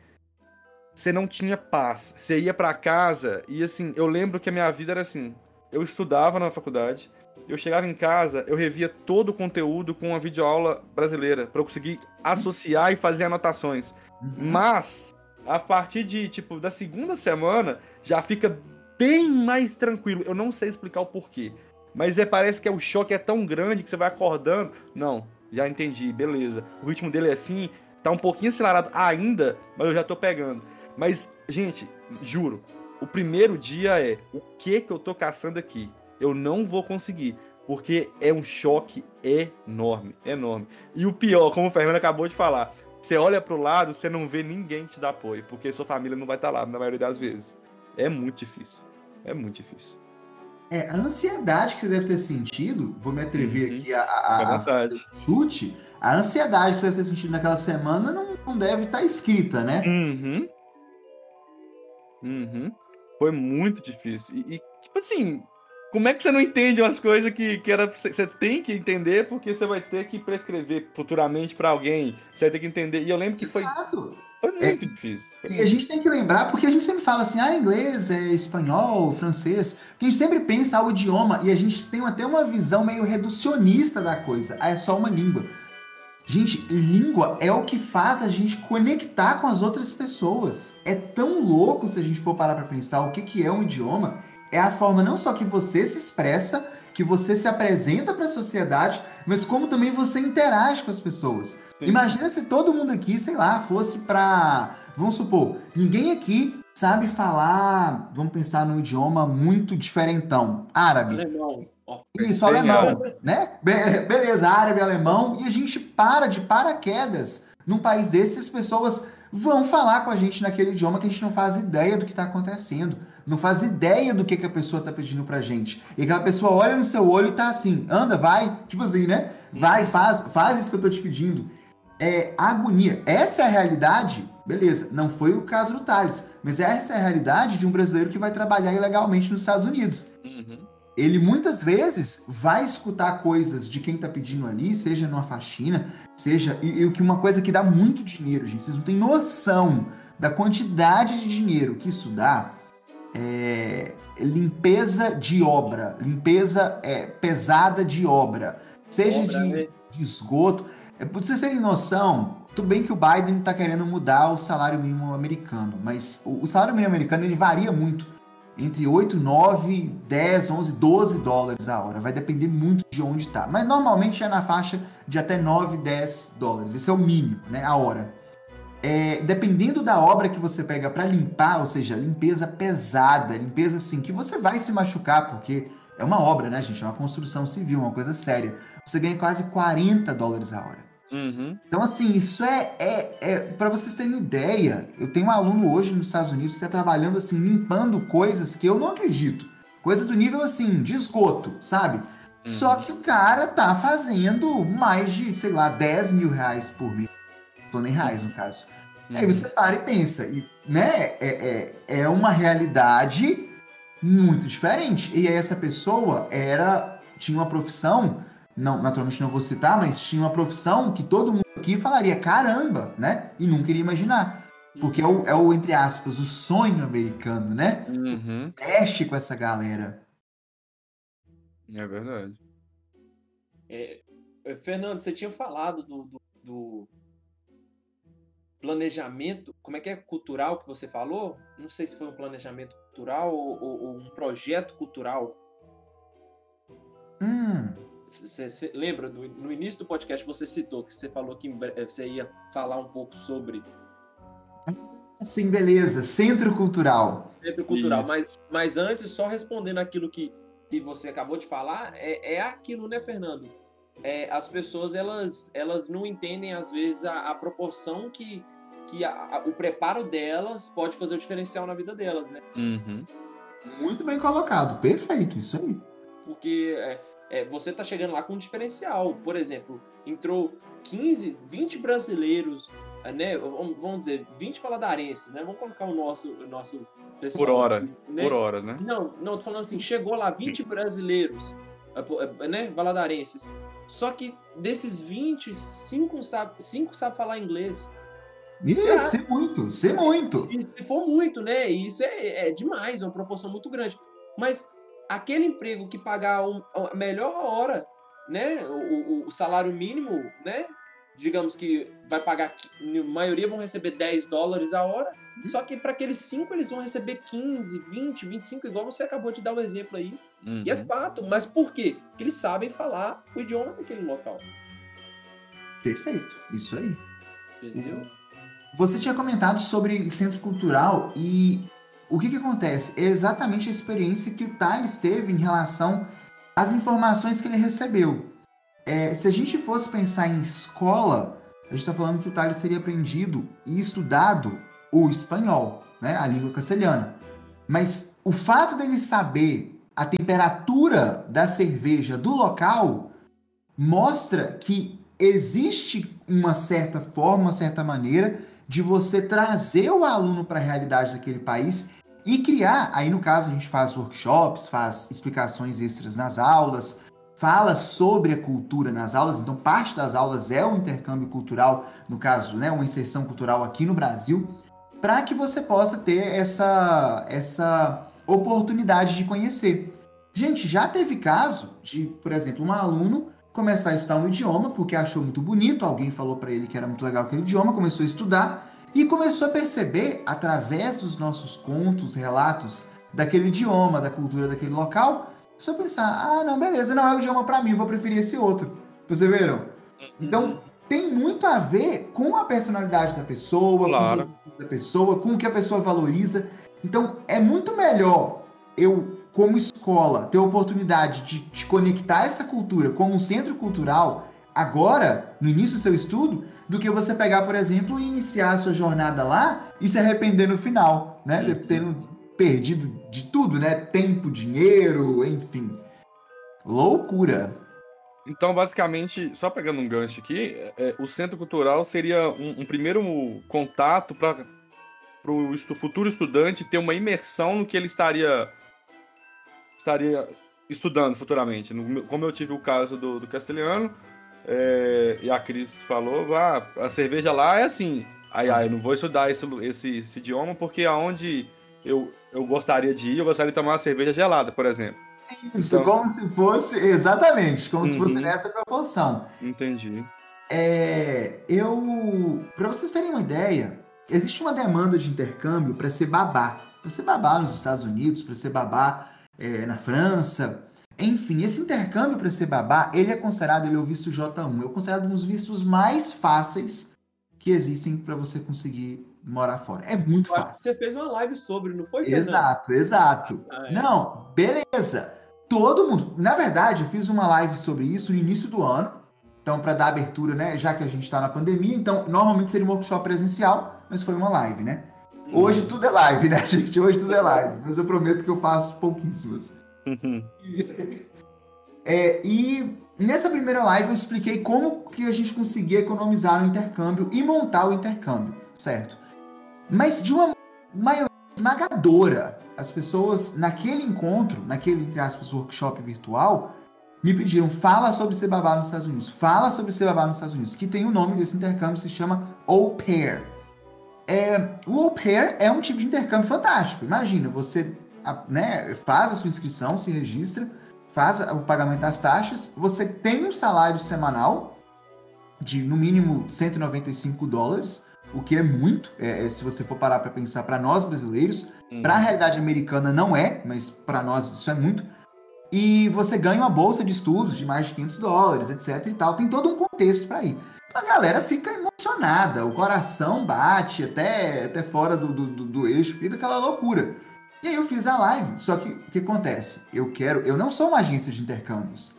S2: você não tinha paz. Você ia para casa e assim, eu lembro que a minha vida era assim. Eu estudava na faculdade, eu chegava em casa, eu revia todo o conteúdo com uma videoaula brasileira para eu conseguir associar e fazer anotações. Uhum. Mas a partir de, tipo, da segunda semana, já fica bem mais tranquilo. Eu não sei explicar o porquê. Mas é, parece que é, o choque é tão grande que você vai acordando. Não, já entendi, beleza. O ritmo dele é assim, tá um pouquinho acelerado ainda, mas eu já tô pegando. Mas, gente, juro, o primeiro dia é o que que eu tô caçando aqui? Eu não vou conseguir, porque é um choque enorme, enorme. E o pior, como o Fernando acabou de falar, você olha pro lado, você não vê ninguém te dar apoio, porque sua família não vai estar tá lá na maioria das vezes. É muito difícil. É muito difícil.
S3: É, a ansiedade que você deve ter sentido, vou me atrever uhum. aqui a, a, a chute, a ansiedade que você deve ter sentido naquela semana não, não deve estar tá escrita, né?
S2: Uhum. Uhum. Foi muito difícil. E, e, tipo assim, como é que você não entende umas coisas que, que era, você tem que entender porque você vai ter que prescrever futuramente para alguém? Você vai ter que entender. E eu lembro que foi. Exato. Foi muito é, difícil.
S3: E a gente tem que lembrar, porque a gente sempre fala assim, ah, inglês, é espanhol, francês, que a gente sempre pensa ah, o idioma e a gente tem até uma visão meio reducionista da coisa. Ah, é só uma língua. Gente, língua é o que faz a gente conectar com as outras pessoas. É tão louco se a gente for parar para pensar o que, que é um idioma. É a forma não só que você se expressa, que você se apresenta para a sociedade, mas como também você interage com as pessoas. Sim. Imagina se todo mundo aqui, sei lá, fosse para, vamos supor, ninguém aqui sabe falar, vamos pensar num idioma muito diferentão, árabe. Alemão. Isso, alemão, né? Be beleza, árabe, alemão, e a gente para de paraquedas num país desses, as pessoas vão falar com a gente naquele idioma que a gente não faz ideia do que está acontecendo não faz ideia do que, que a pessoa está pedindo pra gente. E aquela pessoa olha no seu olho e tá assim, anda, vai, tipo assim, né? Vai, faz, faz isso que eu tô te pedindo. É agonia. Essa é a realidade, beleza, não foi o caso do Thales, mas essa é a realidade de um brasileiro que vai trabalhar ilegalmente nos Estados Unidos. Uhum. Ele muitas vezes vai escutar coisas de quem tá pedindo ali, seja numa faxina, seja. E, e que uma coisa que dá muito dinheiro, gente. Vocês não têm noção da quantidade de dinheiro que isso dá é, limpeza de obra, limpeza é, pesada de obra, seja obra, de, né? de, esgoto. É, pra vocês terem noção, tudo bem que o Biden está querendo mudar o salário mínimo americano, mas o, o, salário mínimo americano ele varia muito. Entre 8, 9, 10, 11, 12 dólares a hora. Vai depender muito de onde está. Mas normalmente é na faixa de até 9, 10 dólares. Esse é o mínimo, né? A hora é, dependendo da obra que você pega para limpar, ou seja, limpeza pesada, limpeza assim, que você vai se machucar, porque é uma obra, né, gente? É uma construção civil, uma coisa séria. Você ganha quase 40 dólares a hora. Uhum. Então, assim, isso é, é, é para vocês terem ideia. Eu tenho um aluno hoje nos Estados Unidos que está trabalhando assim, limpando coisas que eu não acredito. Coisa do nível assim, de esgoto, sabe? Uhum. Só que o cara tá fazendo mais de, sei lá, 10 mil reais por mês Tony Reais, no caso. Uhum. Aí você para e pensa, e, né? É, é, é uma realidade muito diferente. E aí essa pessoa era tinha uma profissão, não, naturalmente não vou citar, mas tinha uma profissão que todo mundo aqui falaria, caramba, né? E nunca iria imaginar. Porque é o, é o entre aspas, o sonho americano, né? Uhum. Mexe com essa galera.
S2: É verdade.
S1: É, Fernando, você tinha falado do, do, do planejamento, como é que é cultural que você falou? Não sei se foi um planejamento cultural ou, ou, ou um projeto cultural. Você hum. lembra, do, no início do podcast você citou que você falou que você ia falar um pouco sobre.
S3: Sim, beleza. Centro Cultural.
S1: Centro Cultural. Mas, mas antes, só respondendo aquilo que, que você acabou de falar, é, é aquilo, né, Fernando? É, as pessoas elas, elas não entendem às vezes a, a proporção que, que a, a, o preparo delas pode fazer o diferencial na vida delas, né?
S2: Uhum.
S3: Muito bem colocado, perfeito, isso aí.
S1: Porque é, é, você tá chegando lá com um diferencial. Por exemplo, entrou 15, 20 brasileiros, é, né? Vamos dizer, 20 paladarenses, né? Vamos colocar o nosso, o nosso
S2: pessoal. Por hora, né? por hora, né?
S1: Não, não, tô falando assim, chegou lá 20 brasileiros, é, né? Valadarenses. Só que desses 20, 5 sabe, 5 sabe falar inglês.
S3: Isso é ser muito, ser muito.
S1: E se for muito, né? Isso é, é demais, uma proporção muito grande. Mas aquele emprego que pagar um, a melhor hora, né? O, o, o, salário mínimo, né? digamos que vai pagar, a maioria vão receber 10 dólares a hora, uhum. só que para aqueles 5 eles vão receber 15, 20, 25, igual você acabou de dar o um exemplo aí. Uhum. E é uhum. fato, mas por quê? Porque eles sabem falar o idioma daquele local.
S3: Perfeito, isso aí.
S1: Entendeu?
S3: Você tinha comentado sobre centro cultural e o que, que acontece? É exatamente a experiência que o Thales teve em relação às informações que ele recebeu. É, se a gente fosse pensar em escola, a gente está falando que o Thales teria aprendido e estudado o espanhol, né, a língua castelhana. Mas o fato dele saber a temperatura da cerveja do local mostra que existe uma certa forma, uma certa maneira de você trazer o aluno para a realidade daquele país e criar. Aí, no caso, a gente faz workshops, faz explicações extras nas aulas, fala sobre a cultura nas aulas, então parte das aulas é o intercâmbio cultural, no caso, né, uma inserção cultural aqui no Brasil, para que você possa ter essa, essa oportunidade de conhecer. Gente, já teve caso de, por exemplo, um aluno começar a estudar um idioma porque achou muito bonito, alguém falou para ele que era muito legal aquele idioma, começou a estudar e começou a perceber através dos nossos contos, relatos daquele idioma, da cultura daquele local, você pensar, ah, não, beleza, não é o idioma para mim, vou preferir esse outro. Viram? Uhum. Então, tem muito a ver com a personalidade da pessoa,
S2: claro.
S3: com o da pessoa, com o que a pessoa valoriza. Então, é muito melhor eu, como escola, ter a oportunidade de, de conectar essa cultura como um centro cultural agora, no início do seu estudo, do que você pegar, por exemplo, e iniciar a sua jornada lá e se arrepender no final, né? Uhum. Tendo perdido de tudo, né? Tempo, dinheiro, enfim. Loucura.
S2: Então, basicamente, só pegando um gancho aqui, é, o centro cultural seria um, um primeiro contato para o futuro estudante ter uma imersão no que ele estaria estaria estudando futuramente. No, como eu tive o caso do, do castelhano, é, e a Cris falou, ah, a cerveja lá é assim. Aí, aí eu não vou estudar esse, esse, esse idioma porque aonde eu, eu gostaria de ir, eu gostaria de tomar uma cerveja gelada, por exemplo. [laughs]
S3: Isso, então... como se fosse, exatamente, como uhum. se fosse uhum. nessa proporção.
S2: Entendi.
S3: É, eu, para vocês terem uma ideia, existe uma demanda de intercâmbio para ser babá, para ser babá nos Estados Unidos, para ser babá é, na França, enfim, esse intercâmbio para ser babá, ele é considerado, ele é o visto J1, é considerado um dos vistos mais fáceis que existem para você conseguir morar fora. É muito fácil.
S1: Você fez uma live sobre, não foi?
S3: Exato, exato. Ah, é. Não, beleza. Todo mundo. Na verdade, eu fiz uma live sobre isso no início do ano. Então, para dar abertura, né? Já que a gente está na pandemia, então normalmente seria um workshop presencial, mas foi uma live, né? Hoje tudo é live, né, [laughs] gente? Hoje tudo é live. Mas eu prometo que eu faço pouquíssimas. Uhum. [laughs] é, e nessa primeira live eu expliquei como que a gente conseguia economizar no intercâmbio e montar o intercâmbio, certo? mas de uma maioria esmagadora. As pessoas, naquele encontro, naquele, entre aspas, workshop virtual, me pediram, fala sobre ser babá nos Estados Unidos. Fala sobre ser babá nos Estados Unidos, que tem o nome desse intercâmbio, se chama Au Pair. É, o Au Pair é um tipo de intercâmbio fantástico. Imagina, você né, faz a sua inscrição, se registra, faz o pagamento das taxas, você tem um salário semanal de, no mínimo, 195 dólares, o que é muito, é, é se você for parar para pensar para nós brasileiros, uhum. para a realidade americana não é, mas para nós isso é muito. E você ganha uma bolsa de estudos de mais de 500 dólares, etc e tal. Tem todo um contexto para ir. A galera fica emocionada, o coração bate até, até fora do, do, do, eixo, fica aquela loucura. E aí eu fiz a live, só que o que acontece? Eu quero, eu não sou uma agência de intercâmbios.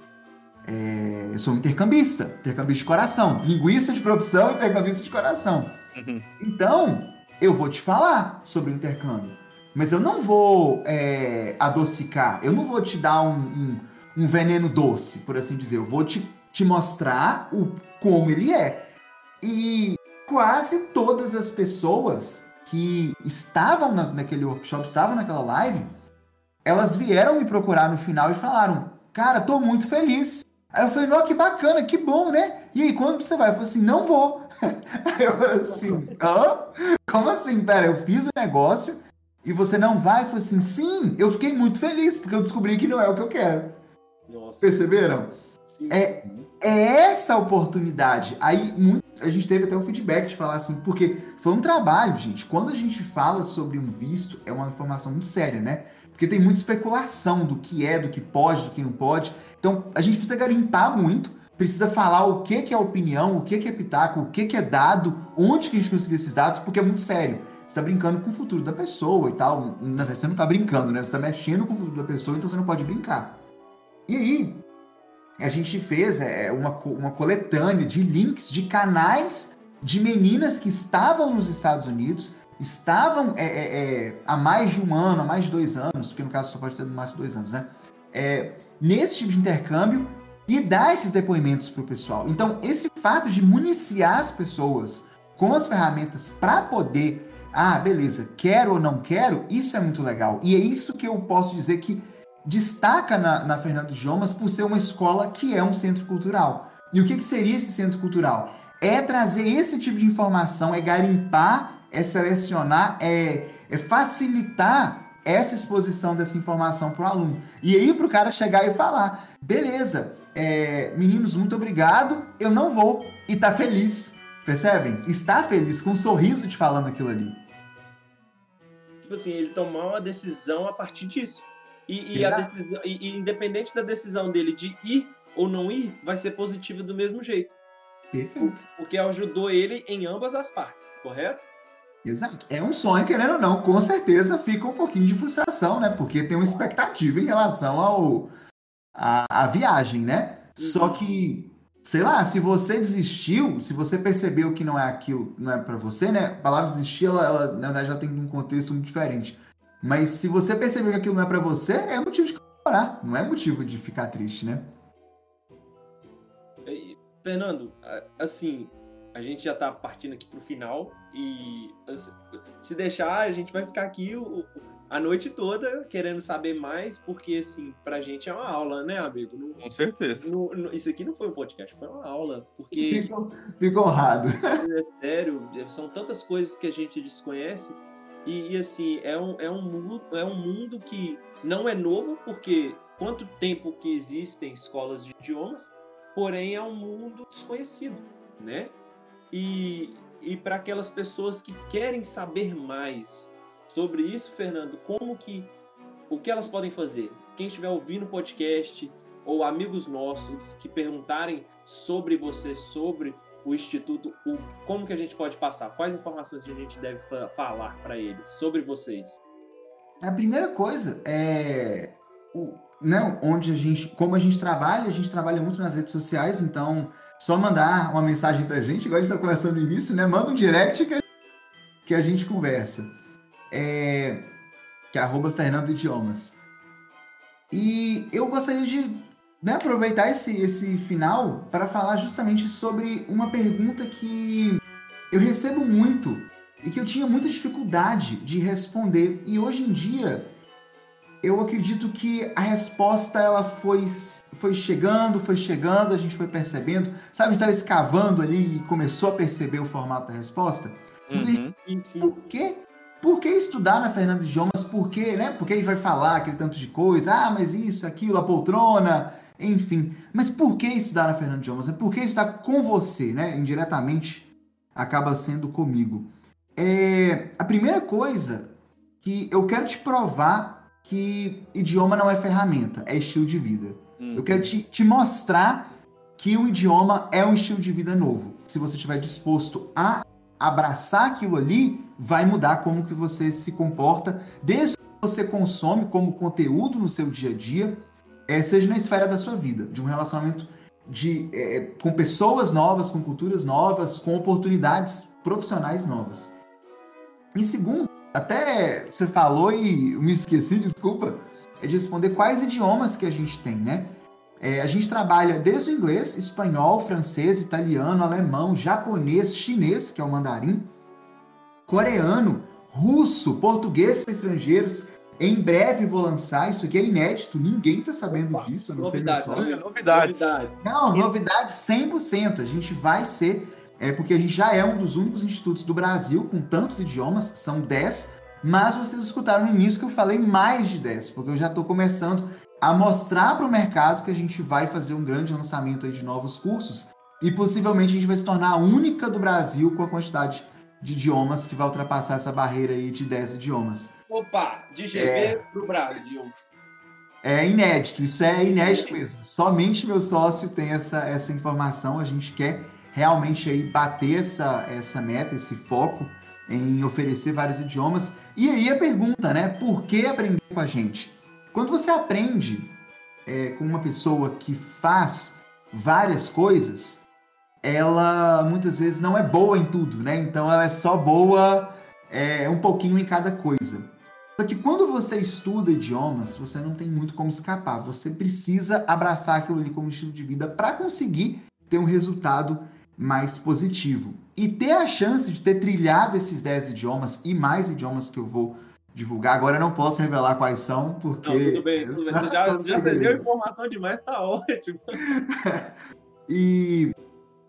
S3: É, eu sou um intercambista, intercambista de coração, linguista de profissão, intercambista de coração. Uhum. Então, eu vou te falar sobre o intercâmbio. Mas eu não vou é, adocicar, eu não vou te dar um, um, um, veneno doce, por assim dizer. Eu vou te, te mostrar o, como ele é. E quase todas as pessoas que estavam na, naquele workshop, estavam naquela live, elas vieram me procurar no final e falaram: Cara, tô muito feliz. Aí eu falei, não, que bacana, que bom, né? E aí, quando você vai? Eu falei assim, não vou. [laughs] Aí eu falei assim, hã? Como assim? Pera, eu fiz o negócio e você não vai? Eu falei assim, sim, eu fiquei muito feliz, porque eu descobri que não é o que eu quero. Nossa. Perceberam? É, é essa oportunidade. Aí muito, a gente teve até o feedback de falar assim, porque foi um trabalho, gente. Quando a gente fala sobre um visto, é uma informação muito séria, né? Porque tem muita especulação do que é, do que pode, do que não pode. Então, a gente precisa garimpar muito, precisa falar o que, que é opinião, o que, que é pitaco, o que, que é dado, onde que a gente conseguiu esses dados, porque é muito sério. Você está brincando com o futuro da pessoa e tal. Você não está brincando, né? Você está mexendo com o futuro da pessoa, então você não pode brincar. E aí, a gente fez é, uma, uma coletânea de links de canais de meninas que estavam nos Estados Unidos, estavam é, é, é, há mais de um ano, há mais de dois anos, porque no caso só pode ter no máximo dois anos, né? É, nesse tipo de intercâmbio e dar esses depoimentos para o pessoal. Então, esse fato de municiar as pessoas com as ferramentas para poder, ah, beleza, quero ou não quero, isso é muito legal. E é isso que eu posso dizer que destaca na, na Fernando Idiomas por ser uma escola que é um centro cultural. E o que, que seria esse centro cultural? É trazer esse tipo de informação, é garimpar, é selecionar, é, é facilitar essa exposição dessa informação para o aluno. E aí para o cara chegar e falar, beleza, é, meninos, muito obrigado, eu não vou, e tá feliz. Percebem? Está feliz, com um sorriso te falando aquilo ali.
S1: Tipo assim, ele tomar uma decisão a partir disso. E, e, decisão, e, e, independente da decisão dele de ir ou não ir, vai ser positiva do mesmo jeito. Perfeito. Porque ajudou ele em ambas as partes, correto?
S3: Exato. É um sonho, querendo ou não, com certeza fica um pouquinho de frustração, né? Porque tem uma expectativa em relação ao a, a viagem, né? Uhum. Só que, sei lá, se você desistiu, se você percebeu que não é aquilo, não é para você, né? A palavra desistir, ela, ela, na verdade já tem um contexto muito diferente. Mas se você perceber que aquilo não é para você, é motivo de comemorar, não é motivo de ficar triste, né?
S1: Fernando, assim, a gente já tá partindo aqui pro final e assim, se deixar, a gente vai ficar aqui a noite toda querendo saber mais, porque assim, pra gente é uma aula, né, amigo?
S2: Não, Com certeza.
S1: isso aqui não foi um podcast, foi uma aula, porque...
S3: Ficou, ficou honrado.
S1: É sério, são tantas coisas que a gente desconhece e, e, assim, é um, é, um é um mundo que não é novo, porque quanto tempo que existem escolas de idiomas, porém é um mundo desconhecido, né? E, e para aquelas pessoas que querem saber mais sobre isso, Fernando, como que o que elas podem fazer? Quem estiver ouvindo o podcast ou amigos nossos que perguntarem sobre você, sobre o Instituto, o, como que a gente pode passar? Quais informações a gente deve fa falar para eles sobre vocês?
S3: A primeira coisa é o, né, onde a gente, como a gente trabalha, a gente trabalha muito nas redes sociais, então só mandar uma mensagem para a gente, igual a gente está conversando no início, né? Manda um direct que a, que a gente conversa. É, que é arroba Fernando Idiomas. E eu gostaria de né, aproveitar esse, esse final para falar justamente sobre uma pergunta que eu recebo muito e que eu tinha muita dificuldade de responder. E hoje em dia, eu acredito que a resposta ela foi, foi chegando, foi chegando, a gente foi percebendo. Sabe, a gente estava escavando ali e começou a perceber o formato da resposta. Uhum. Por quê? Por que estudar na Fernando Idiomas? Por quê, né? Porque ele vai falar aquele tanto de coisa. Ah, mas isso, aquilo, a poltrona, enfim. Mas por que estudar na Fernando Idiomas? Por que estudar com você, né? Indiretamente acaba sendo comigo. É, a primeira coisa que eu quero te provar que idioma não é ferramenta, é estilo de vida. Hum. Eu quero te, te mostrar que o idioma é um estilo de vida novo. Se você estiver disposto a abraçar aquilo ali, vai mudar como que você se comporta, desde que você consome como conteúdo no seu dia a dia, é, seja na esfera da sua vida, de um relacionamento de, é, com pessoas novas, com culturas novas, com oportunidades profissionais novas. E segundo, até você falou e me esqueci, desculpa, é de responder quais idiomas que a gente tem, né? É, a gente trabalha desde o inglês, espanhol, francês, italiano, alemão, japonês, chinês, que é o mandarim, coreano, russo, português para estrangeiros, em breve vou lançar, isso aqui é inédito, ninguém tá sabendo Opa, disso, a não ser meu sócio.
S2: Novidades.
S3: Não, novidade 100%. A gente vai ser, é porque a gente já é um dos únicos institutos do Brasil com tantos idiomas, são 10, mas vocês escutaram no início que eu falei mais de 10, porque eu já estou começando a mostrar para o mercado que a gente vai fazer um grande lançamento de novos cursos e possivelmente a gente vai se tornar a única do Brasil com a quantidade de idiomas que vai ultrapassar essa barreira aí de 10 idiomas.
S1: Opa, de GB é... para o Brasil.
S3: É inédito, isso é inédito mesmo. Somente meu sócio tem essa, essa informação. A gente quer realmente aí bater essa, essa meta, esse foco em oferecer vários idiomas. E aí a pergunta, né? Por que aprender com a gente? Quando você aprende é, com uma pessoa que faz várias coisas, ela muitas vezes não é boa em tudo, né? Então ela é só boa é, um pouquinho em cada coisa. Só que quando você estuda idiomas, você não tem muito como escapar. Você precisa abraçar aquilo ali como estilo de vida para conseguir ter um resultado mais positivo. E ter a chance de ter trilhado esses 10 idiomas e mais idiomas que eu vou divulgar. Agora eu não posso revelar quais são, porque. Não,
S1: tudo bem, tudo bem. Você [laughs] já, já cedeu informação demais, tá ótimo. [laughs]
S3: e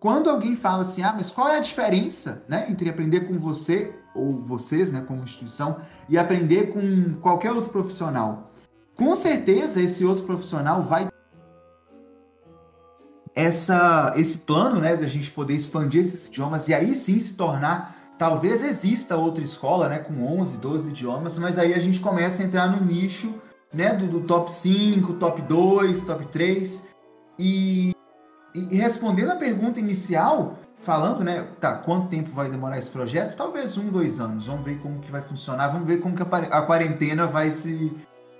S3: quando alguém fala assim, ah, mas qual é a diferença né, entre aprender com você, ou vocês, né, como instituição, e aprender com qualquer outro profissional? Com certeza esse outro profissional vai essa, esse plano, né, de a gente poder expandir esses idiomas e aí sim se tornar, talvez exista outra escola, né, com 11, 12 idiomas, mas aí a gente começa a entrar no nicho, né, do, do top 5, top 2, top 3, e, e respondendo a pergunta inicial, falando, né, tá, quanto tempo vai demorar esse projeto? Talvez um, dois anos, vamos ver como que vai funcionar, vamos ver como que a, a quarentena vai se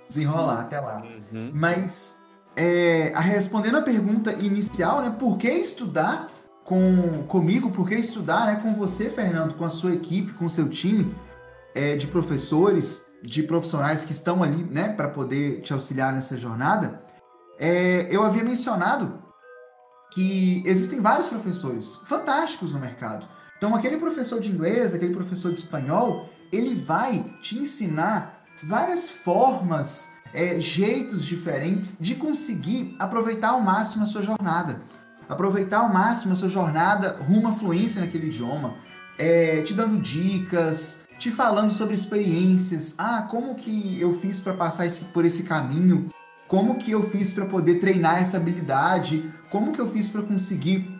S3: desenrolar até lá. Uhum. Mas é, a respondendo a pergunta inicial, né, por que estudar com, comigo, por que estudar né, com você, Fernando, com a sua equipe, com o seu time é, de professores, de profissionais que estão ali né, para poder te auxiliar nessa jornada, é, eu havia mencionado que existem vários professores fantásticos no mercado. Então, aquele professor de inglês, aquele professor de espanhol, ele vai te ensinar várias formas é, jeitos diferentes de conseguir aproveitar ao máximo a sua jornada. Aproveitar ao máximo a sua jornada rumo à fluência naquele idioma, é, te dando dicas, te falando sobre experiências. Ah, como que eu fiz para passar esse, por esse caminho? Como que eu fiz para poder treinar essa habilidade? Como que eu fiz para conseguir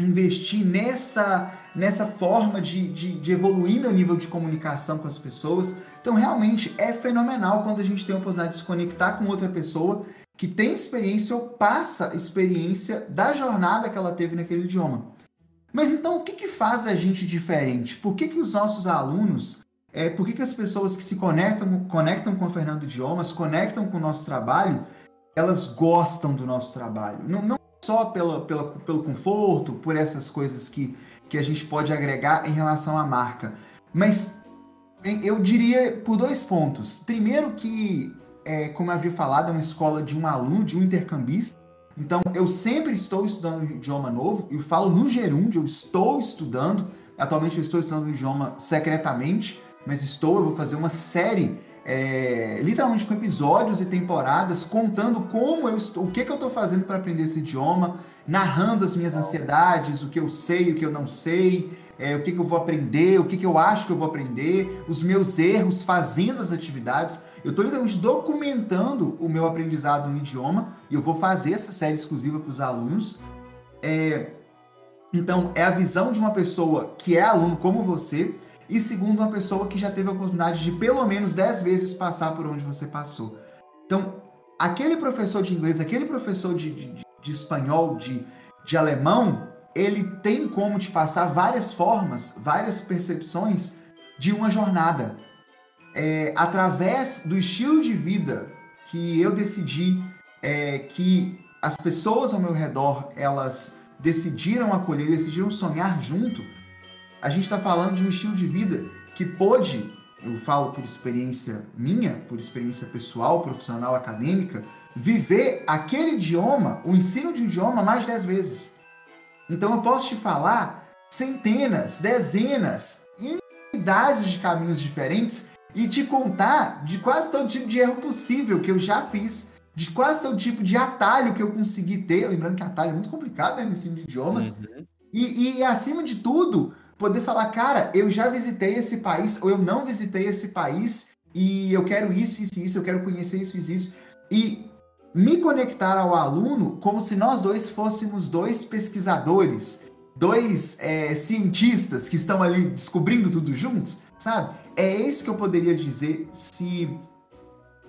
S3: investir nessa, nessa forma de, de, de, evoluir meu nível de comunicação com as pessoas. Então, realmente é fenomenal quando a gente tem a oportunidade de se conectar com outra pessoa que tem experiência ou passa experiência da jornada que ela teve naquele idioma. Mas então, o que, que faz a gente diferente? Por que, que os nossos alunos, é, por que, que as pessoas que se conectam, conectam com o Fernando Idiomas, conectam com o nosso trabalho, elas gostam do nosso trabalho? Não, não só pela, pela, pelo conforto, por essas coisas que, que a gente pode agregar em relação à marca. Mas eu diria por dois pontos. Primeiro que, é, como eu havia falado, é uma escola de um aluno, de um intercambista. Então, eu sempre estou estudando um idioma novo. Eu falo no gerúndio, eu estou estudando. Atualmente, eu estou estudando um idioma secretamente, mas estou, eu vou fazer uma série é, literalmente com episódios e temporadas contando como eu estou, o que, que eu estou fazendo para aprender esse idioma, narrando as minhas ansiedades, o que eu sei, o que eu não sei, é, o que, que eu vou aprender, o que, que eu acho que eu vou aprender, os meus erros, fazendo as atividades. Eu estou literalmente documentando o meu aprendizado no idioma e eu vou fazer essa série exclusiva para os alunos. É, então, é a visão de uma pessoa que é aluno como você, e segundo, uma pessoa que já teve a oportunidade de pelo menos 10 vezes passar por onde você passou. Então, aquele professor de inglês, aquele professor de, de, de espanhol, de, de alemão, ele tem como te passar várias formas, várias percepções de uma jornada. É, através do estilo de vida que eu decidi é, que as pessoas ao meu redor elas decidiram acolher, decidiram sonhar junto, a gente está falando de um estilo de vida que pôde, eu falo por experiência minha, por experiência pessoal, profissional, acadêmica, viver aquele idioma, o ensino de um idioma, mais de 10 vezes. Então eu posso te falar centenas, dezenas, infinidades de caminhos diferentes e te contar de quase todo tipo de erro possível que eu já fiz, de quase todo tipo de atalho que eu consegui ter. Lembrando que atalho é muito complicado né, no ensino de idiomas. Uhum. E, e, acima de tudo, poder falar, cara, eu já visitei esse país ou eu não visitei esse país e eu quero isso, isso, isso, eu quero conhecer isso, isso, isso. E me conectar ao aluno como se nós dois fôssemos dois pesquisadores, dois é, cientistas que estão ali descobrindo tudo juntos, sabe? É isso que eu poderia dizer se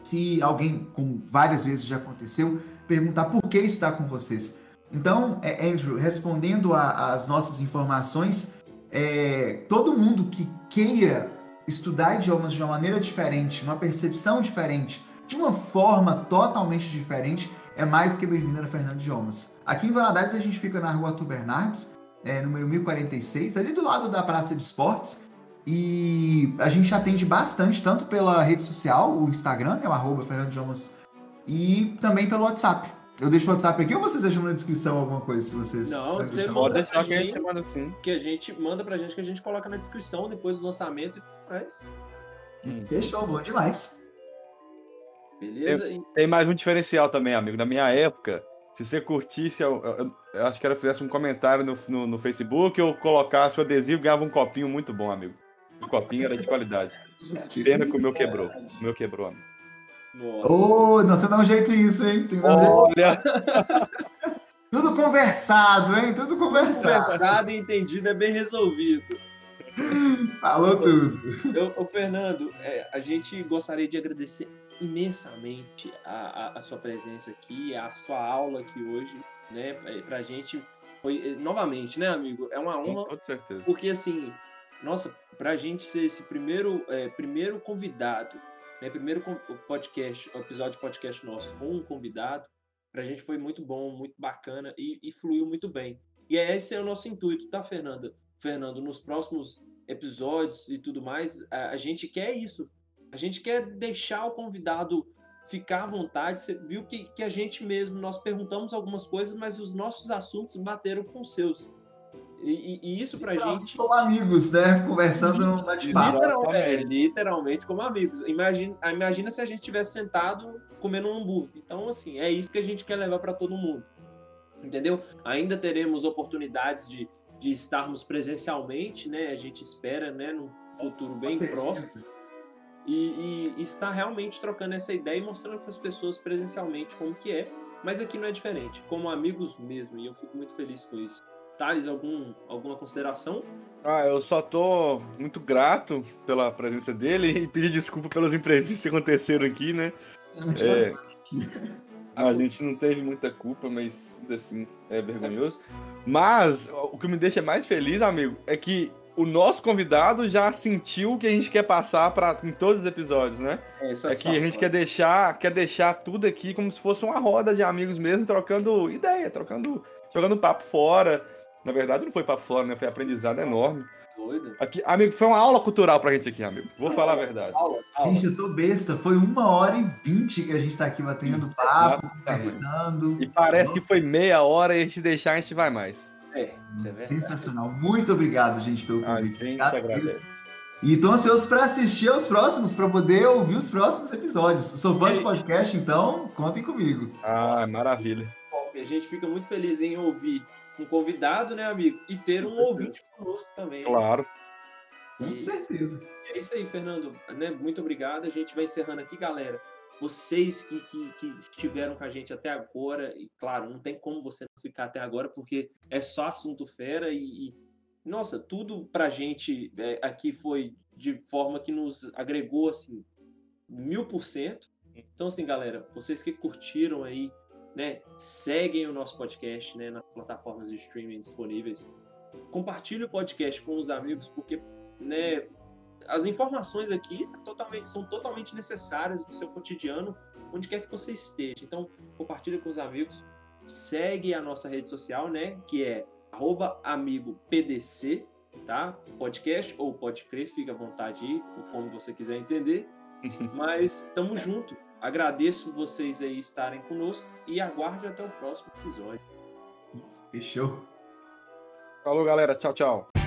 S3: se alguém, como várias vezes já aconteceu, perguntar por que isso está com vocês. Então, é, Andrew, respondendo às nossas informações, é, todo mundo que queira estudar idiomas de uma maneira diferente, uma percepção diferente, de uma forma totalmente diferente, é mais que bem-vindo a Fernando Idiomas. Aqui em Valadares a gente fica na rua Arthur Bernardes, é, número 1046, ali do lado da Praça de Esportes. E a gente atende bastante, tanto pela rede social, o Instagram, é o arroba Fernando Idiomas, e também pelo WhatsApp. Eu deixo o WhatsApp aqui ou vocês deixam na descrição alguma coisa se vocês.
S1: Não, você pode deixar que a gente manda sim. Que a gente manda pra gente que a gente coloca na descrição depois do lançamento e tudo mais.
S3: Hum. Fechou, bom demais.
S1: Beleza?
S2: Tem, tem, mais um diferencial também, amigo. Na minha época, se você curtisse, eu, eu, eu acho que era fizesse um comentário no, no, no Facebook ou colocasse o adesivo, ganhava um copinho muito bom, amigo. O copinho era de qualidade. [laughs] Pena que o meu quebrou. O meu quebrou, amigo.
S3: Nossa. Oh, não, você dá um jeito nisso, hein? Tem
S2: Olha! [laughs]
S3: Tudo conversado, hein? Tudo conversado.
S1: Conversado e entendido é bem resolvido.
S3: Falou tudo.
S1: Eu, eu Fernando, é, a gente gostaria de agradecer imensamente a, a, a, sua presença aqui, a sua aula aqui hoje, né? Pra gente foi, novamente, né, amigo? É uma honra.
S2: Com certeza.
S1: Porque, assim, nossa, pra gente ser esse primeiro, é, primeiro convidado né, primeiro podcast, episódio de podcast nosso com um convidado, para a gente foi muito bom, muito bacana e, e, fluiu muito bem. E é esse é o nosso intuito, tá, Fernanda? Fernando, nos próximos episódios e tudo mais, a, a gente quer isso. A gente quer deixar o convidado ficar à vontade. Você viu que, que a gente mesmo, nós perguntamos algumas coisas, mas os nossos assuntos bateram com os seus. E, e, isso pra gente.
S3: Como amigos, né? Conversando no bate-papo.
S1: Literal, é, literalmente como amigos. Imagina, imagina se a gente tivesse sentado comendo um hambúrguer. Então, assim, é isso que a gente quer levar para todo mundo. Entendeu? Ainda teremos oportunidades de, de estarmos presencialmente, né? A gente espera, né? Num futuro bem próximo. E, e, estar realmente trocando essa ideia e mostrando para as pessoas presencialmente como que é. Mas aqui não é diferente, como amigos mesmo. E eu fico muito feliz com isso. Thales, algum, alguma consideração?
S2: Ah, eu só tô muito grato pela presença dele e pedir desculpa pelos imprevistos que aconteceram aqui, né? É, a gente não teve muita culpa, mas assim, é vergonhoso. Mas o que me deixa mais feliz, amigo, é que o nosso convidado já sentiu o que a gente quer passar para em todos os episódios, né? É, é que a gente quer deixar, quer deixar tudo aqui como se fosse uma roda de amigos mesmo, trocando ideia, trocando, jogando papo fora. Na verdade, não foi para fora, né? Foi aprendizado enorme.
S1: Doido.
S2: Aqui, amigo, foi uma aula cultural pra gente aqui, amigo. Vou falar a verdade.
S3: Aulas, aulas. Gente, eu tô besta. Foi uma hora e vinte que a gente tá aqui batendo papo, conversando.
S2: E parece que foi meia hora e a gente deixar, a gente vai mais.
S1: É,
S3: é Sensacional. Muito obrigado, gente, pelo convite.
S2: A gente agradece.
S3: E tô ansioso para assistir aos próximos, para poder ouvir os próximos episódios. Sou fã de podcast, então contem comigo.
S2: Ah, maravilha.
S1: Bom, a gente fica muito feliz em ouvir um convidado, né, amigo? E ter um ouvinte conosco também.
S2: Né? Claro.
S3: Né? Com certeza.
S1: É isso aí, Fernando. Né? Muito obrigado. A gente vai encerrando aqui, galera. Vocês que, que, que, estiveram com a gente até agora, e claro, não tem como você não ficar até agora, porque é só assunto fera e, e nossa, tudo pra gente é, aqui foi de forma que nos agregou assim mil por cento. Então, assim, galera, vocês que curtiram aí né? Seguem o nosso podcast, né, nas plataformas de streaming disponíveis. Compartilhe o podcast com os amigos, porque, né, as informações aqui totalmente, são totalmente necessárias no seu cotidiano, onde quer que você esteja. Então, compartilhe com os amigos. Segue a nossa rede social, né, que é @amigo_pdc, tá? Podcast ou pode crer, fica à vontade aí, como você quiser entender. [laughs] Mas estamos junto. Agradeço vocês aí estarem conosco e aguarde até o próximo episódio.
S3: Fechou.
S2: Falou, galera. Tchau, tchau.